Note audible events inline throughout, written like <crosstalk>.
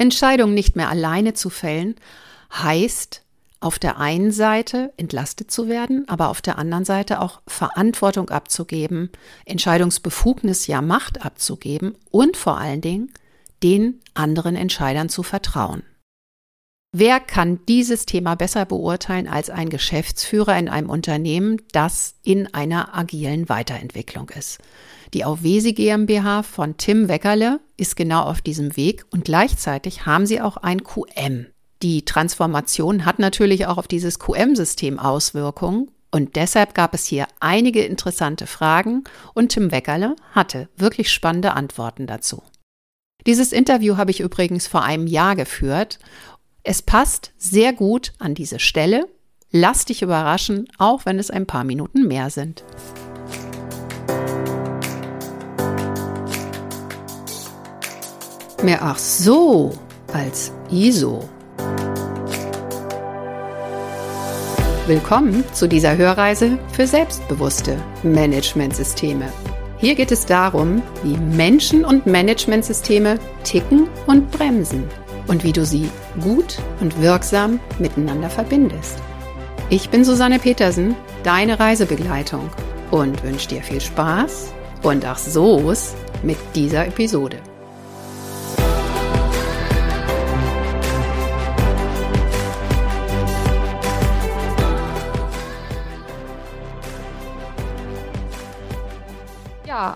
Entscheidungen nicht mehr alleine zu fällen, heißt auf der einen Seite entlastet zu werden, aber auf der anderen Seite auch Verantwortung abzugeben, Entscheidungsbefugnis, ja Macht abzugeben und vor allen Dingen den anderen Entscheidern zu vertrauen. Wer kann dieses Thema besser beurteilen als ein Geschäftsführer in einem Unternehmen, das in einer agilen Weiterentwicklung ist? Die Auwesi GmbH von Tim Weckerle ist genau auf diesem Weg und gleichzeitig haben sie auch ein QM, die Transformation hat natürlich auch auf dieses QM-System Auswirkungen und deshalb gab es hier einige interessante Fragen und Tim Weckerle hatte wirklich spannende Antworten dazu. Dieses Interview habe ich übrigens vor einem Jahr geführt. Es passt sehr gut an diese Stelle. Lass dich überraschen, auch wenn es ein paar Minuten mehr sind. Mehr ach so als ISO. Willkommen zu dieser Hörreise für selbstbewusste Managementsysteme. Hier geht es darum, wie Menschen und Managementsysteme ticken und bremsen und wie du sie gut und wirksam miteinander verbindest. Ich bin Susanne Petersen, deine Reisebegleitung und wünsche dir viel Spaß und ach so's mit dieser Episode.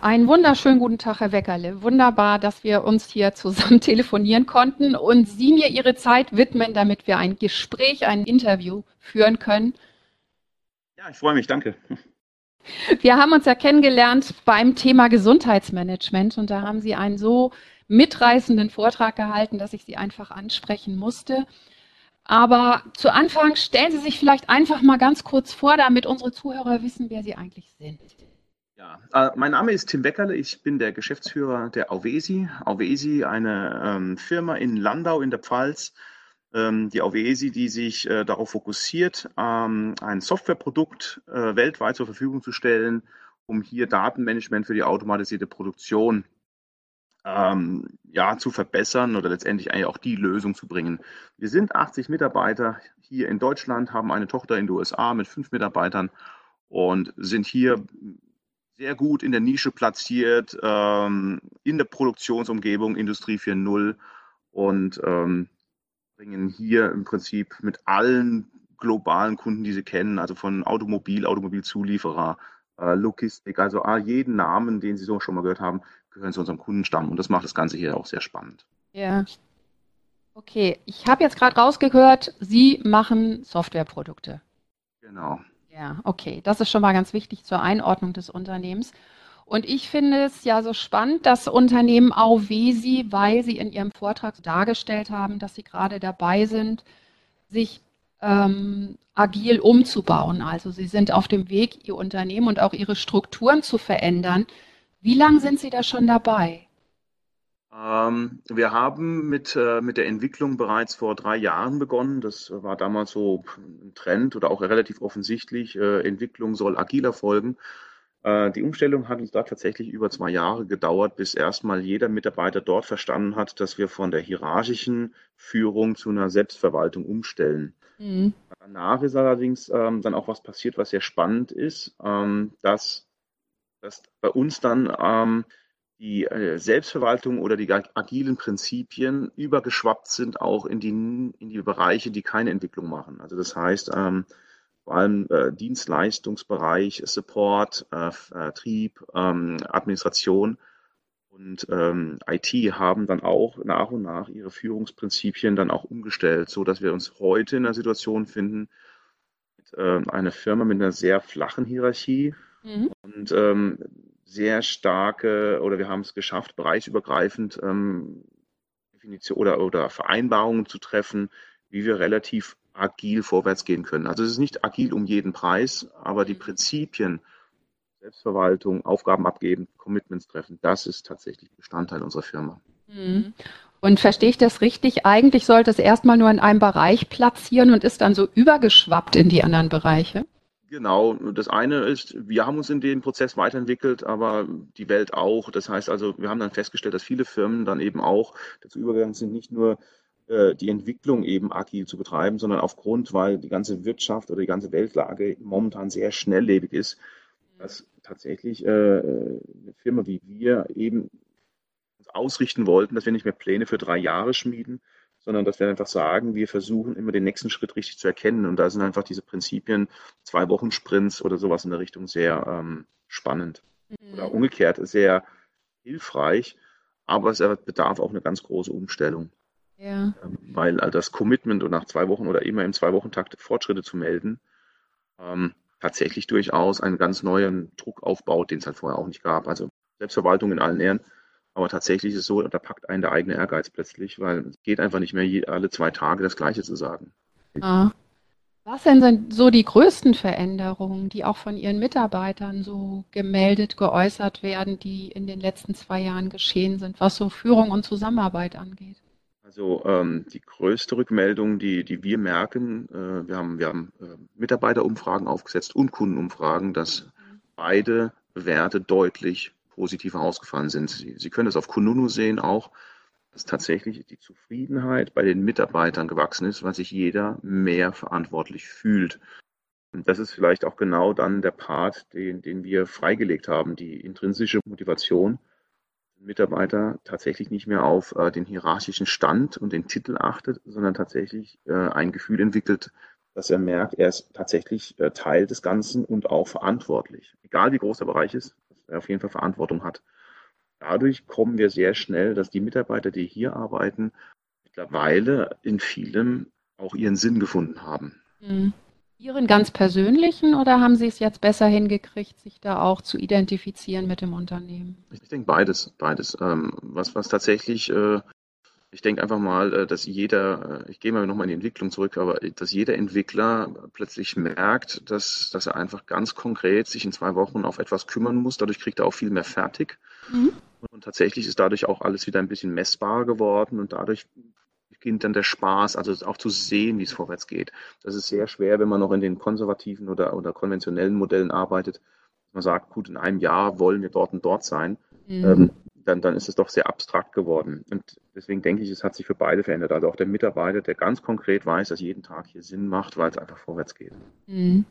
Einen wunderschönen guten Tag, Herr Weckerle. Wunderbar, dass wir uns hier zusammen <laughs> telefonieren konnten und Sie mir Ihre Zeit widmen, damit wir ein Gespräch, ein Interview führen können. Ja, ich freue mich, danke. Wir haben uns ja kennengelernt beim Thema Gesundheitsmanagement und da haben Sie einen so mitreißenden Vortrag gehalten, dass ich Sie einfach ansprechen musste. Aber zu Anfang stellen Sie sich vielleicht einfach mal ganz kurz vor, damit unsere Zuhörer wissen, wer Sie eigentlich sind. Ja, äh, mein Name ist Tim Weckerle, ich bin der Geschäftsführer der Auvesi. Auvesi, eine ähm, Firma in Landau in der Pfalz. Ähm, die Auvesi, die sich äh, darauf fokussiert, ähm, ein Softwareprodukt äh, weltweit zur Verfügung zu stellen, um hier Datenmanagement für die automatisierte Produktion ähm, ja, zu verbessern oder letztendlich eigentlich auch die Lösung zu bringen. Wir sind 80 Mitarbeiter hier in Deutschland, haben eine Tochter in den USA mit fünf Mitarbeitern und sind hier sehr gut in der Nische platziert, ähm, in der Produktionsumgebung Industrie 4.0 und ähm, bringen hier im Prinzip mit allen globalen Kunden, die Sie kennen, also von Automobil, Automobilzulieferer, äh, Logistik, also jeden Namen, den Sie so schon mal gehört haben, gehören zu unserem Kundenstamm. Und das macht das Ganze hier auch sehr spannend. Ja. Okay, ich habe jetzt gerade rausgehört, Sie machen Softwareprodukte. Genau. Ja, okay. Das ist schon mal ganz wichtig zur Einordnung des Unternehmens. Und ich finde es ja so spannend, das Unternehmen Auvesi, weil Sie in Ihrem Vortrag dargestellt haben, dass Sie gerade dabei sind, sich ähm, agil umzubauen. Also Sie sind auf dem Weg, Ihr Unternehmen und auch Ihre Strukturen zu verändern. Wie lange sind Sie da schon dabei? Ähm, wir haben mit, äh, mit der Entwicklung bereits vor drei Jahren begonnen. Das war damals so ein Trend oder auch relativ offensichtlich. Äh, Entwicklung soll agil erfolgen. Äh, die Umstellung hat uns da tatsächlich über zwei Jahre gedauert, bis erstmal jeder Mitarbeiter dort verstanden hat, dass wir von der hierarchischen Führung zu einer Selbstverwaltung umstellen. Mhm. Danach ist allerdings ähm, dann auch was passiert, was sehr spannend ist, ähm, dass, dass bei uns dann ähm, die äh, Selbstverwaltung oder die agilen Prinzipien übergeschwappt sind auch in die, in die Bereiche, die keine Entwicklung machen. Also das heißt, ähm, vor allem äh, Dienstleistungsbereich, Support, äh, Vertrieb, ähm, Administration und ähm, IT haben dann auch nach und nach ihre Führungsprinzipien dann auch umgestellt, so dass wir uns heute in einer Situation finden, mit äh, einer Firma mit einer sehr flachen Hierarchie mhm. und ähm, sehr starke, oder wir haben es geschafft, bereichsübergreifend ähm, Definition oder, oder Vereinbarungen zu treffen, wie wir relativ agil vorwärts gehen können. Also es ist nicht agil um jeden Preis, aber die Prinzipien, Selbstverwaltung, Aufgaben abgeben, Commitments treffen, das ist tatsächlich Bestandteil unserer Firma. Mhm. Und verstehe ich das richtig? Eigentlich sollte es erstmal nur in einem Bereich platzieren und ist dann so übergeschwappt in die anderen Bereiche? Genau, das eine ist, wir haben uns in den Prozess weiterentwickelt, aber die Welt auch. Das heißt also, wir haben dann festgestellt, dass viele Firmen dann eben auch dazu übergegangen sind, nicht nur äh, die Entwicklung eben agil zu betreiben, sondern aufgrund, weil die ganze Wirtschaft oder die ganze Weltlage momentan sehr schnelllebig ist, dass tatsächlich äh, eine Firma wie wir eben uns ausrichten wollten, dass wir nicht mehr Pläne für drei Jahre schmieden, sondern dass wir einfach sagen, wir versuchen immer den nächsten Schritt richtig zu erkennen. Und da sind einfach diese Prinzipien, zwei Wochen Sprints oder sowas in der Richtung sehr ähm, spannend. Mhm. Oder umgekehrt sehr hilfreich, aber es bedarf auch eine ganz große Umstellung. Ja. Ähm, weil das Commitment und nach zwei Wochen oder immer im Zwei-Wochen-Takt Fortschritte zu melden, ähm, tatsächlich durchaus einen ganz neuen Druck aufbaut, den es halt vorher auch nicht gab. Also Selbstverwaltung in allen Ehren, aber tatsächlich ist es so, da packt einen der eigene Ehrgeiz plötzlich, weil es geht einfach nicht mehr je, alle zwei Tage das Gleiche zu sagen. Ah. Was denn sind so die größten Veränderungen, die auch von Ihren Mitarbeitern so gemeldet, geäußert werden, die in den letzten zwei Jahren geschehen sind, was so Führung und Zusammenarbeit angeht? Also ähm, die größte Rückmeldung, die, die wir merken, äh, wir haben, wir haben äh, Mitarbeiterumfragen aufgesetzt und Kundenumfragen, dass mhm. beide Werte deutlich positiver ausgefallen sind. Sie, Sie können das auf Kununu sehen auch, dass tatsächlich die Zufriedenheit bei den Mitarbeitern gewachsen ist, weil sich jeder mehr verantwortlich fühlt. Und das ist vielleicht auch genau dann der Part, den, den wir freigelegt haben, die intrinsische Motivation. Mitarbeiter tatsächlich nicht mehr auf äh, den hierarchischen Stand und den Titel achtet, sondern tatsächlich äh, ein Gefühl entwickelt, dass er merkt, er ist tatsächlich äh, Teil des Ganzen und auch verantwortlich. Egal wie groß der Bereich ist, auf jeden Fall Verantwortung hat. Dadurch kommen wir sehr schnell, dass die Mitarbeiter, die hier arbeiten, mittlerweile in vielem auch ihren Sinn gefunden haben. Mhm. Ihren ganz persönlichen oder haben Sie es jetzt besser hingekriegt, sich da auch zu identifizieren mit dem Unternehmen? Ich denke beides, beides. Ähm, was, was tatsächlich äh, ich denke einfach mal, äh, dass jeder, äh, ich gehe mal nochmal in die Entwicklung zurück, aber dass jeder Entwickler plötzlich merkt, dass, dass er einfach ganz konkret sich in zwei Wochen auf etwas kümmern muss. Dadurch kriegt er auch viel mehr fertig. Mhm. Und tatsächlich ist dadurch auch alles wieder ein bisschen messbarer geworden und dadurch beginnt dann der Spaß, also auch zu sehen, wie es vorwärts geht. Das ist sehr schwer, wenn man noch in den konservativen oder, oder konventionellen Modellen arbeitet. Man sagt, gut, in einem Jahr wollen wir dort und dort sein. Mhm. Ähm, dann, dann ist es doch sehr abstrakt geworden. Und deswegen denke ich, es hat sich für beide verändert. Also auch der Mitarbeiter, der ganz konkret weiß, dass jeden Tag hier Sinn macht, weil es einfach vorwärts geht. Mhm.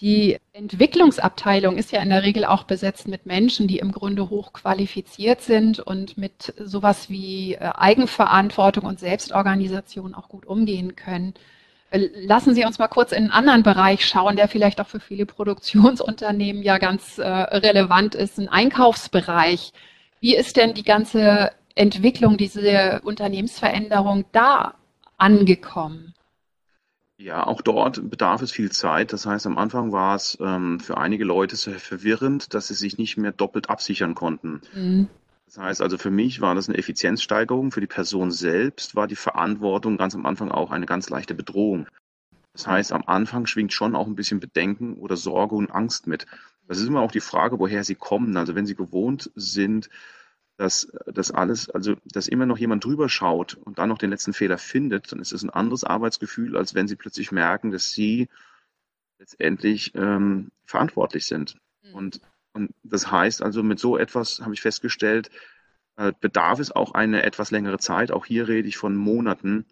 Die Entwicklungsabteilung ist ja in der Regel auch besetzt mit Menschen, die im Grunde hochqualifiziert sind und mit sowas wie äh, Eigenverantwortung und Selbstorganisation auch gut umgehen können. Äh, lassen Sie uns mal kurz in einen anderen Bereich schauen, der vielleicht auch für viele Produktionsunternehmen ja ganz äh, relevant ist, ein Einkaufsbereich. Wie ist denn die ganze Entwicklung, diese Unternehmensveränderung da angekommen? Ja, auch dort bedarf es viel Zeit. Das heißt, am Anfang war es ähm, für einige Leute sehr verwirrend, dass sie sich nicht mehr doppelt absichern konnten. Mhm. Das heißt also, für mich war das eine Effizienzsteigerung. Für die Person selbst war die Verantwortung ganz am Anfang auch eine ganz leichte Bedrohung. Das heißt, am Anfang schwingt schon auch ein bisschen Bedenken oder Sorge und Angst mit. Das ist immer auch die Frage, woher sie kommen. Also wenn sie gewohnt sind, dass das alles, also dass immer noch jemand drüber schaut und dann noch den letzten Fehler findet, dann ist es ein anderes Arbeitsgefühl, als wenn sie plötzlich merken, dass sie letztendlich ähm, verantwortlich sind. Mhm. Und, und das heißt also, mit so etwas habe ich festgestellt, äh, bedarf es auch eine etwas längere Zeit. Auch hier rede ich von Monaten,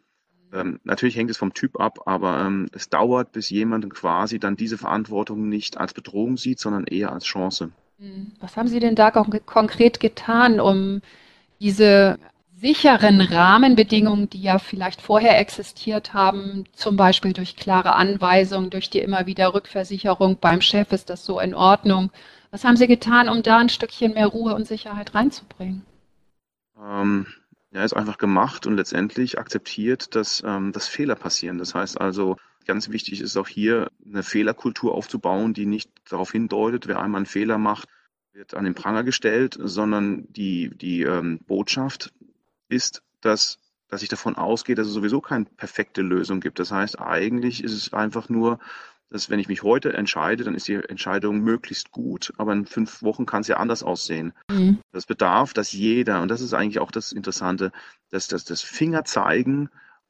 ähm, natürlich hängt es vom Typ ab, aber ähm, es dauert, bis jemand quasi dann diese Verantwortung nicht als Bedrohung sieht, sondern eher als Chance. Hm. Was haben Sie denn da konkret getan, um diese sicheren Rahmenbedingungen, die ja vielleicht vorher existiert haben, zum Beispiel durch klare Anweisungen, durch die immer wieder Rückversicherung beim Chef, ist das so in Ordnung? Was haben Sie getan, um da ein Stückchen mehr Ruhe und Sicherheit reinzubringen? Ähm, ja, ist einfach gemacht und letztendlich akzeptiert, dass, ähm, dass Fehler passieren. Das heißt also, ganz wichtig ist auch hier eine Fehlerkultur aufzubauen, die nicht darauf hindeutet, wer einmal einen Fehler macht, wird an den Pranger gestellt, sondern die, die ähm, Botschaft ist, dass, dass ich davon ausgehe, dass es sowieso keine perfekte Lösung gibt. Das heißt, eigentlich ist es einfach nur dass wenn ich mich heute entscheide, dann ist die Entscheidung möglichst gut, aber in fünf Wochen kann es ja anders aussehen. Mhm. Das bedarf, dass jeder, und das ist eigentlich auch das Interessante, dass das, das Finger zeigen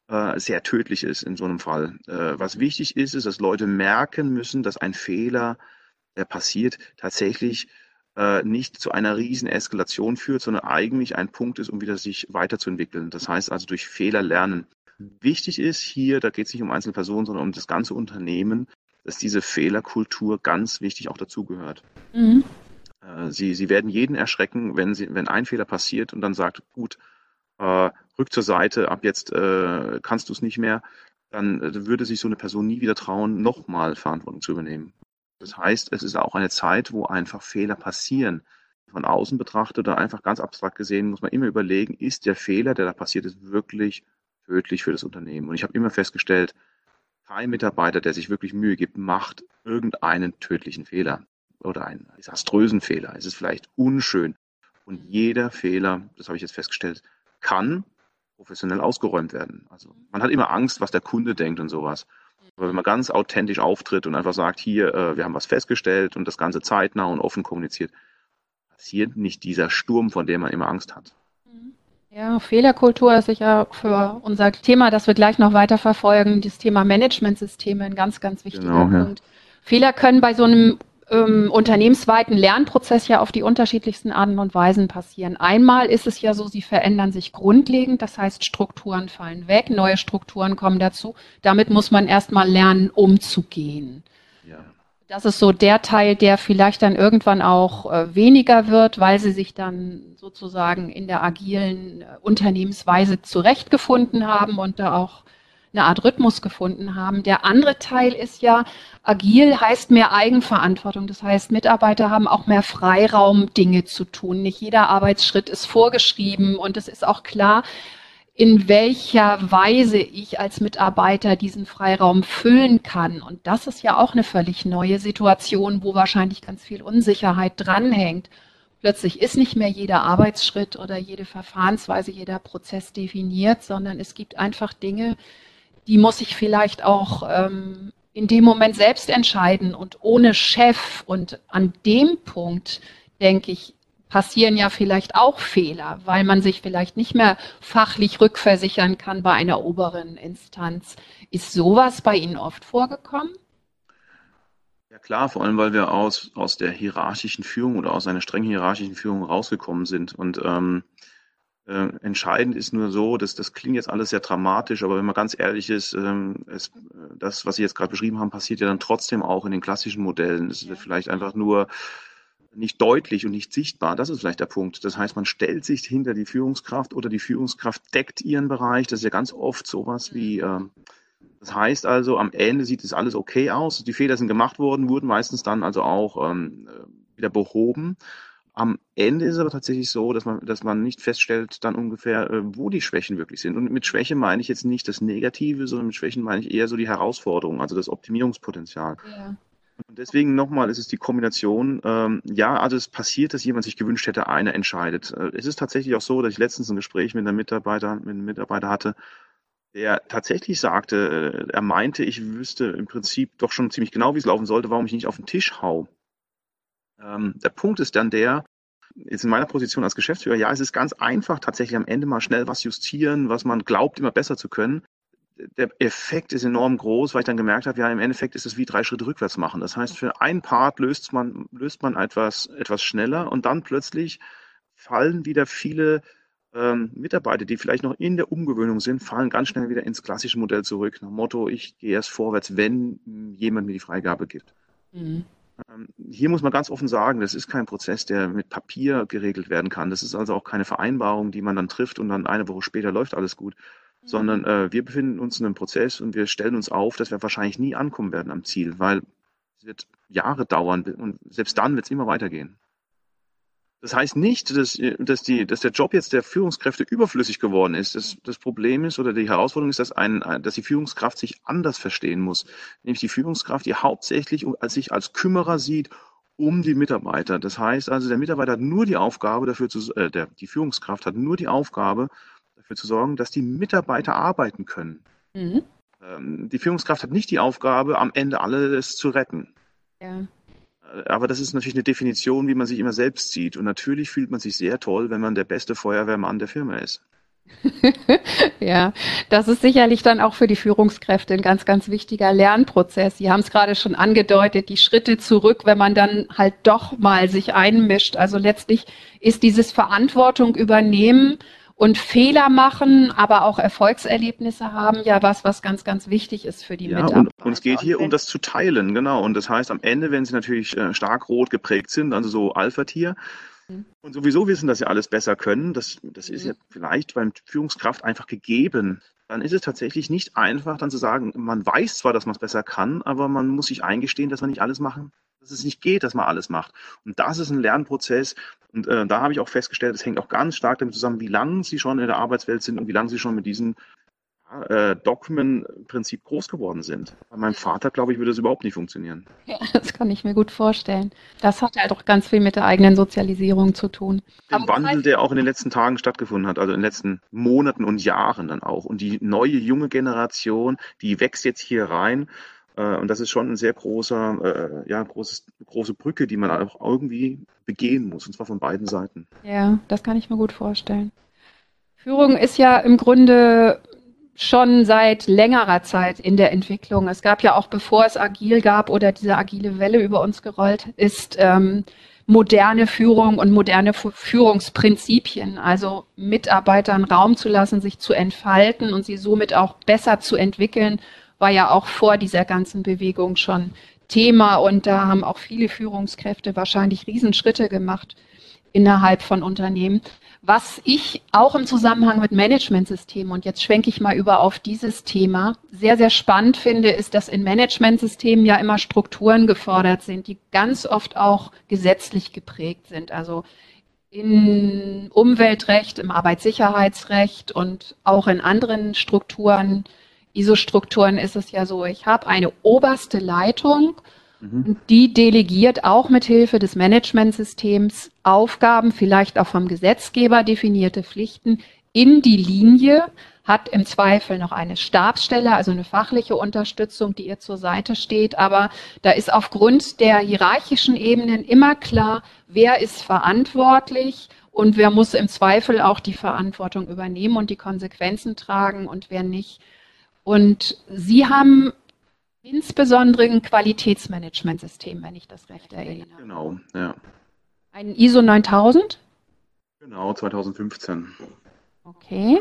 äh, sehr tödlich ist in so einem Fall. Äh, was wichtig ist, ist, dass Leute merken müssen, dass ein Fehler, der passiert, tatsächlich äh, nicht zu einer riesen Eskalation führt, sondern eigentlich ein Punkt ist, um wieder sich weiterzuentwickeln. Das heißt also durch Fehler lernen. Wichtig ist hier, da geht es nicht um einzelne Personen, sondern um das ganze Unternehmen, dass diese Fehlerkultur ganz wichtig auch dazugehört. Mhm. Äh, sie, sie werden jeden erschrecken, wenn, sie, wenn ein Fehler passiert und dann sagt, gut, äh, rück zur Seite, ab jetzt äh, kannst du es nicht mehr, dann äh, würde sich so eine Person nie wieder trauen, nochmal Verantwortung zu übernehmen. Das heißt, es ist auch eine Zeit, wo einfach Fehler passieren. Von außen betrachtet oder einfach ganz abstrakt gesehen muss man immer überlegen, ist der Fehler, der da passiert ist, wirklich tödlich für das Unternehmen? Und ich habe immer festgestellt, kein Mitarbeiter, der sich wirklich Mühe gibt, macht irgendeinen tödlichen Fehler oder einen desaströsen Fehler. Es ist vielleicht unschön. Und jeder Fehler, das habe ich jetzt festgestellt, kann professionell ausgeräumt werden. Also man hat immer Angst, was der Kunde denkt und sowas. Aber wenn man ganz authentisch auftritt und einfach sagt, hier, äh, wir haben was festgestellt und das Ganze zeitnah und offen kommuniziert, passiert nicht dieser Sturm, von dem man immer Angst hat. Ja, Fehlerkultur ist sicher für unser Thema, das wir gleich noch weiter verfolgen, das Thema Managementsysteme ein ganz, ganz wichtiger genau, Punkt. Ja. Fehler können bei so einem ähm, unternehmensweiten Lernprozess ja auf die unterschiedlichsten Arten und Weisen passieren. Einmal ist es ja so, sie verändern sich grundlegend, das heißt Strukturen fallen weg, neue Strukturen kommen dazu. Damit muss man erstmal lernen, umzugehen. Das ist so der Teil, der vielleicht dann irgendwann auch äh, weniger wird, weil sie sich dann sozusagen in der agilen äh, Unternehmensweise zurechtgefunden haben und da auch eine Art Rhythmus gefunden haben. Der andere Teil ist ja, agil heißt mehr Eigenverantwortung. Das heißt, Mitarbeiter haben auch mehr Freiraum, Dinge zu tun. Nicht jeder Arbeitsschritt ist vorgeschrieben und es ist auch klar, in welcher Weise ich als Mitarbeiter diesen Freiraum füllen kann. Und das ist ja auch eine völlig neue Situation, wo wahrscheinlich ganz viel Unsicherheit dranhängt. Plötzlich ist nicht mehr jeder Arbeitsschritt oder jede Verfahrensweise, jeder Prozess definiert, sondern es gibt einfach Dinge, die muss ich vielleicht auch ähm, in dem Moment selbst entscheiden und ohne Chef. Und an dem Punkt, denke ich, passieren ja vielleicht auch Fehler, weil man sich vielleicht nicht mehr fachlich rückversichern kann bei einer oberen Instanz. Ist sowas bei Ihnen oft vorgekommen? Ja klar, vor allem weil wir aus, aus der hierarchischen Führung oder aus einer streng hierarchischen Führung rausgekommen sind. Und ähm, äh, entscheidend ist nur so, dass das klingt jetzt alles sehr dramatisch, aber wenn man ganz ehrlich ist, ähm, es, das, was Sie jetzt gerade beschrieben haben, passiert ja dann trotzdem auch in den klassischen Modellen. Es wird vielleicht einfach nur nicht deutlich und nicht sichtbar. Das ist vielleicht der Punkt. Das heißt, man stellt sich hinter die Führungskraft oder die Führungskraft deckt ihren Bereich. Das ist ja ganz oft sowas wie, äh, das heißt also, am Ende sieht es alles okay aus. Die Fehler sind gemacht worden, wurden meistens dann also auch ähm, wieder behoben. Am Ende ist es aber tatsächlich so, dass man, dass man nicht feststellt, dann ungefähr, äh, wo die Schwächen wirklich sind. Und mit Schwäche meine ich jetzt nicht das Negative, sondern mit Schwächen meine ich eher so die Herausforderung, also das Optimierungspotenzial. Ja. Und deswegen nochmal ist es die Kombination, ähm, ja, also es passiert, dass jemand sich gewünscht hätte, einer entscheidet. Äh, es ist tatsächlich auch so, dass ich letztens ein Gespräch mit einem Mitarbeiter, mit einem Mitarbeiter hatte, der tatsächlich sagte, äh, er meinte, ich wüsste im Prinzip doch schon ziemlich genau, wie es laufen sollte, warum ich nicht auf den Tisch hau. Ähm, der Punkt ist dann der, jetzt in meiner Position als Geschäftsführer, ja, es ist ganz einfach, tatsächlich am Ende mal schnell was justieren, was man glaubt, immer besser zu können der Effekt ist enorm groß, weil ich dann gemerkt habe, ja, im Endeffekt ist es wie drei Schritte rückwärts machen. Das heißt, für einen Part löst man, löst man etwas, etwas schneller und dann plötzlich fallen wieder viele ähm, Mitarbeiter, die vielleicht noch in der Umgewöhnung sind, fallen ganz schnell wieder ins klassische Modell zurück. Nach dem Motto, ich gehe erst vorwärts, wenn jemand mir die Freigabe gibt. Mhm. Ähm, hier muss man ganz offen sagen, das ist kein Prozess, der mit Papier geregelt werden kann. Das ist also auch keine Vereinbarung, die man dann trifft und dann eine Woche später läuft alles gut, sondern äh, wir befinden uns in einem Prozess und wir stellen uns auf, dass wir wahrscheinlich nie ankommen werden am Ziel, weil es wird Jahre dauern und selbst dann wird es immer weitergehen. Das heißt nicht, dass, dass, die, dass der Job jetzt der Führungskräfte überflüssig geworden ist. Das, das Problem ist oder die Herausforderung ist, dass, ein, dass die Führungskraft sich anders verstehen muss. Nämlich die Führungskraft, die hauptsächlich sich als Kümmerer sieht um die Mitarbeiter. Das heißt also, der Mitarbeiter hat nur die Aufgabe dafür zu, äh, der, die Führungskraft hat nur die Aufgabe, dafür zu sorgen, dass die Mitarbeiter arbeiten können. Mhm. Ähm, die Führungskraft hat nicht die Aufgabe, am Ende alles zu retten. Ja. Äh, aber das ist natürlich eine Definition, wie man sich immer selbst sieht. Und natürlich fühlt man sich sehr toll, wenn man der beste Feuerwehrmann der Firma ist. <laughs> ja, das ist sicherlich dann auch für die Führungskräfte ein ganz, ganz wichtiger Lernprozess. Sie haben es gerade schon angedeutet, die Schritte zurück, wenn man dann halt doch mal sich einmischt. Also letztlich ist dieses Verantwortung übernehmen und Fehler machen, aber auch Erfolgserlebnisse haben, ja was, was ganz, ganz wichtig ist für die ja, Mitarbeiter. Und, und es geht hier um das zu teilen, genau. Und das heißt, am Ende, wenn sie natürlich äh, stark rot geprägt sind, also so Alpha-Tier, mhm. und sowieso wissen, dass sie alles besser können, das, das ist mhm. ja vielleicht beim Führungskraft einfach gegeben. Dann ist es tatsächlich nicht einfach, dann zu sagen, man weiß zwar, dass man es besser kann, aber man muss sich eingestehen, dass man nicht alles machen dass es nicht geht, dass man alles macht. Und das ist ein Lernprozess. Und äh, da habe ich auch festgestellt, es hängt auch ganz stark damit zusammen, wie lange Sie schon in der Arbeitswelt sind und wie lange Sie schon mit diesem äh, Document-Prinzip groß geworden sind. Bei meinem Vater, glaube ich, würde das überhaupt nicht funktionieren. Ja, <laughs> das kann ich mir gut vorstellen. Das hat halt auch ganz viel mit der eigenen Sozialisierung zu tun. Den Wandel, der auch in den letzten Tagen stattgefunden hat, also in den letzten Monaten und Jahren dann auch. Und die neue junge Generation, die wächst jetzt hier rein äh, und das ist schon ein sehr großer, äh, ja, großes, große Brücke, die man auch irgendwie begehen muss, und zwar von beiden Seiten. Ja, das kann ich mir gut vorstellen. Führung ist ja im Grunde schon seit längerer Zeit in der Entwicklung. Es gab ja auch, bevor es agil gab oder diese agile Welle über uns gerollt ist, ähm, moderne Führung und moderne Führungsprinzipien, also Mitarbeitern Raum zu lassen, sich zu entfalten und sie somit auch besser zu entwickeln war ja auch vor dieser ganzen Bewegung schon Thema und da haben auch viele Führungskräfte wahrscheinlich Riesenschritte gemacht innerhalb von Unternehmen. Was ich auch im Zusammenhang mit Managementsystemen, und jetzt schwenke ich mal über auf dieses Thema, sehr, sehr spannend finde, ist, dass in Managementsystemen ja immer Strukturen gefordert sind, die ganz oft auch gesetzlich geprägt sind. Also in Umweltrecht, im Arbeitssicherheitsrecht und auch in anderen Strukturen ISO-Strukturen ist es ja so, ich habe eine oberste Leitung, mhm. die delegiert auch mit Hilfe des Managementsystems Aufgaben, vielleicht auch vom Gesetzgeber definierte Pflichten in die Linie, hat im Zweifel noch eine Stabsstelle, also eine fachliche Unterstützung, die ihr zur Seite steht. Aber da ist aufgrund der hierarchischen Ebenen immer klar, wer ist verantwortlich und wer muss im Zweifel auch die Verantwortung übernehmen und die Konsequenzen tragen und wer nicht. Und Sie haben insbesondere ein Qualitätsmanagementsystem, wenn ich das recht erinnere. Genau, ja. Ein ISO 9000? Genau, 2015. Okay.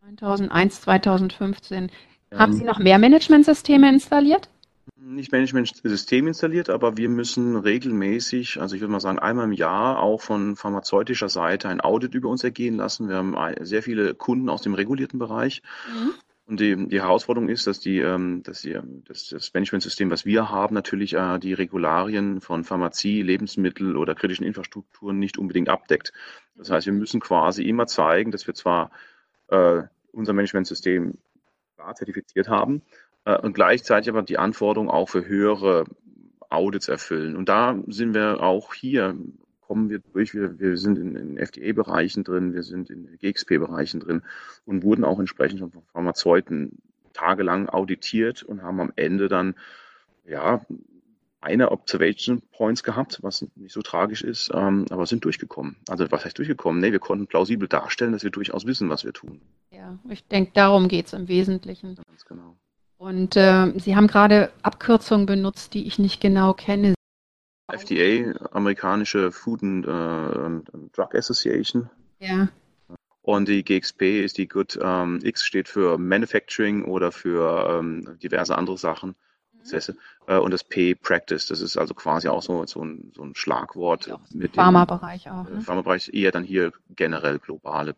2001, 2015. Ja. Haben Sie noch mehr Managementsysteme installiert? Nicht Managementsystem installiert, aber wir müssen regelmäßig, also ich würde mal sagen einmal im Jahr, auch von pharmazeutischer Seite ein Audit über uns ergehen lassen. Wir haben sehr viele Kunden aus dem regulierten Bereich. Mhm. Und die, die Herausforderung ist, dass, die, ähm, dass die, dass das Managementsystem, was wir haben, natürlich äh, die Regularien von Pharmazie, Lebensmittel oder kritischen Infrastrukturen nicht unbedingt abdeckt. Das heißt, wir müssen quasi immer zeigen, dass wir zwar äh, unser Managementsystem zertifiziert haben äh, und gleichzeitig aber die Anforderungen auch für höhere Audits erfüllen. Und da sind wir auch hier kommen wir durch. Wir, wir sind in, in FDA-Bereichen drin, wir sind in GXP-Bereichen drin und wurden auch entsprechend von Pharmazeuten tagelang auditiert und haben am Ende dann ja eine Observation Points gehabt, was nicht so tragisch ist, ähm, aber sind durchgekommen. Also was heißt durchgekommen? Nee, wir konnten plausibel darstellen, dass wir durchaus wissen, was wir tun. Ja, ich denke, darum geht es im Wesentlichen. Ganz genau. Und äh, Sie haben gerade Abkürzungen benutzt, die ich nicht genau kenne. FDA, amerikanische Food and, uh, Drug Association. Ja. Und die GXP ist die Good ähm, X steht für Manufacturing oder für ähm, diverse andere Sachen, Prozesse. Mhm. Äh, und das P Practice, das ist also quasi auch so, so, ein, so ein Schlagwort. Ja, mit Pharmabereich auch. Ne? Pharmabereich eher dann hier generell globale.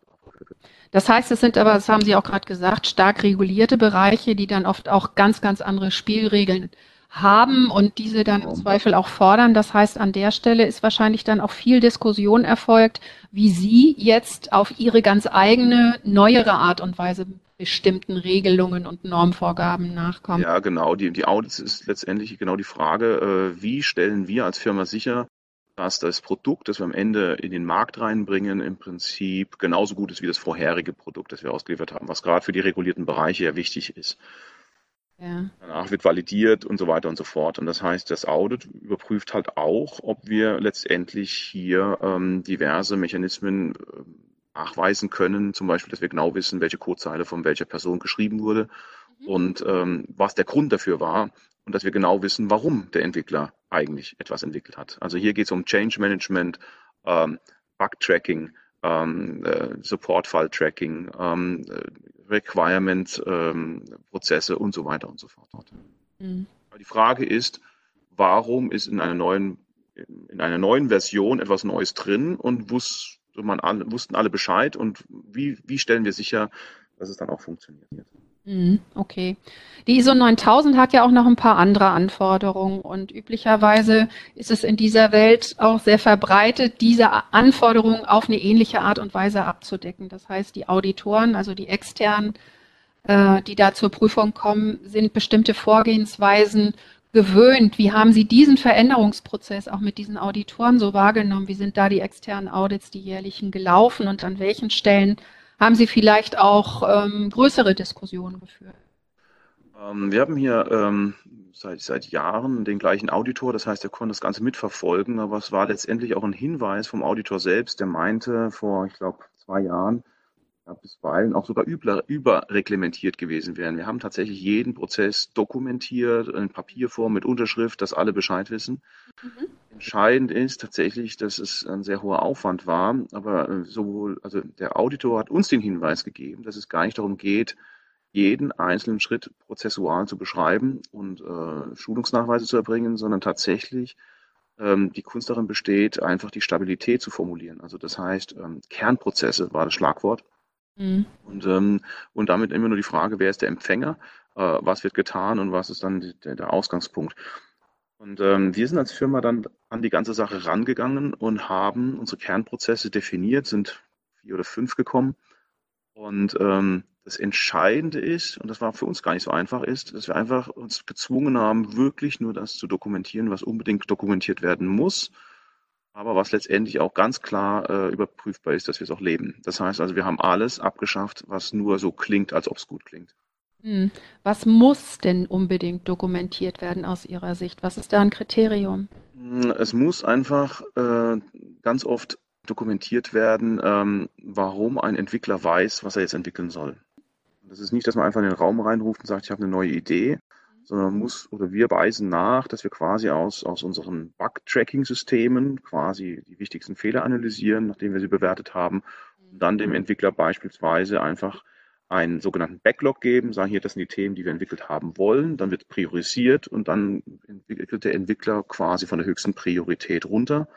Das heißt, es sind aber, das haben Sie auch gerade gesagt, stark regulierte Bereiche, die dann oft auch ganz, ganz andere Spielregeln haben und diese dann im Zweifel auch fordern. Das heißt, an der Stelle ist wahrscheinlich dann auch viel Diskussion erfolgt, wie Sie jetzt auf Ihre ganz eigene, neuere Art und Weise bestimmten Regelungen und Normvorgaben nachkommen. Ja, genau. Die, die Audits ist letztendlich genau die Frage, äh, wie stellen wir als Firma sicher, dass das Produkt, das wir am Ende in den Markt reinbringen, im Prinzip genauso gut ist wie das vorherige Produkt, das wir ausgeliefert haben, was gerade für die regulierten Bereiche ja wichtig ist. Ja. Danach wird validiert und so weiter und so fort. Und das heißt, das Audit überprüft halt auch, ob wir letztendlich hier ähm, diverse Mechanismen äh, nachweisen können, zum Beispiel, dass wir genau wissen, welche Codezeile von welcher Person geschrieben wurde mhm. und ähm, was der Grund dafür war und dass wir genau wissen, warum der Entwickler eigentlich etwas entwickelt hat. Also hier geht es um Change Management, ähm, Bug-Tracking, ähm, äh, Support-File-Tracking, ähm, Requirement-Prozesse ähm, und so weiter und so fort. Mhm. Die Frage ist, warum ist in einer neuen in einer neuen Version etwas Neues drin und wusste man alle, wussten alle Bescheid und wie, wie stellen wir sicher, dass es dann auch funktioniert. Mhm, okay. Die ISO 9000 hat ja auch noch ein paar andere Anforderungen und üblicherweise ist es in dieser Welt auch sehr verbreitet, diese Anforderungen auf eine ähnliche Art und Weise abzudecken. Das heißt, die Auditoren, also die externen, äh, die da zur Prüfung kommen, sind bestimmte Vorgehensweisen gewöhnt? Wie haben Sie diesen Veränderungsprozess auch mit diesen Auditoren so wahrgenommen? Wie sind da die externen Audits, die jährlichen gelaufen und an welchen Stellen haben Sie vielleicht auch ähm, größere Diskussionen geführt? Ähm, wir haben hier ähm, seit, seit Jahren den gleichen Auditor, das heißt, er konnte das Ganze mitverfolgen, aber es war letztendlich auch ein Hinweis vom Auditor selbst, der meinte vor, ich glaube, zwei Jahren, ja, bisweilen auch sogar über, überreglementiert gewesen wären. Wir haben tatsächlich jeden Prozess dokumentiert, in Papierform mit Unterschrift, dass alle Bescheid wissen. Mhm. Entscheidend ist tatsächlich, dass es ein sehr hoher Aufwand war, aber äh, sowohl, also der Auditor hat uns den Hinweis gegeben, dass es gar nicht darum geht, jeden einzelnen Schritt prozessual zu beschreiben und äh, Schulungsnachweise zu erbringen, sondern tatsächlich ähm, die Kunst darin besteht, einfach die Stabilität zu formulieren. Also das heißt, ähm, Kernprozesse war das Schlagwort. Mhm. Und, ähm, und damit immer nur die Frage, wer ist der Empfänger, äh, was wird getan und was ist dann die, der, der, Ausgangspunkt. Und ähm, wir sind als Firma dann an die ganze Sache rangegangen und haben unsere Kernprozesse definiert, sind vier oder fünf gekommen. Und ähm, das Entscheidende ist, und das war für uns gar nicht so einfach, ist, dass wir einfach uns gezwungen haben, wirklich nur das zu dokumentieren, was unbedingt dokumentiert werden muss aber was letztendlich auch ganz klar äh, überprüfbar ist, dass wir es auch leben. Das heißt also, wir haben alles abgeschafft, was nur so klingt, als ob es gut klingt. Hm. Was muss denn unbedingt dokumentiert werden aus Ihrer Sicht? Was ist da ein Kriterium? Hm, es muss einfach äh, ganz oft dokumentiert werden, ähm, warum ein Entwickler weiß, was er jetzt entwickeln soll. Das ist nicht, dass man einfach in den Raum reinruft und sagt, ich habe eine neue Idee, sondern muss oder wir weisen nach, dass wir quasi aus, aus unseren Bug-Tracking-Systemen quasi die wichtigsten Fehler analysieren, nachdem wir sie bewertet haben, und dann dem Entwickler beispielsweise einfach einen sogenannten Backlog geben, sagen hier, das sind die Themen, die wir entwickelt haben wollen, dann wird priorisiert und dann entwickelt der Entwickler quasi von der höchsten Priorität runter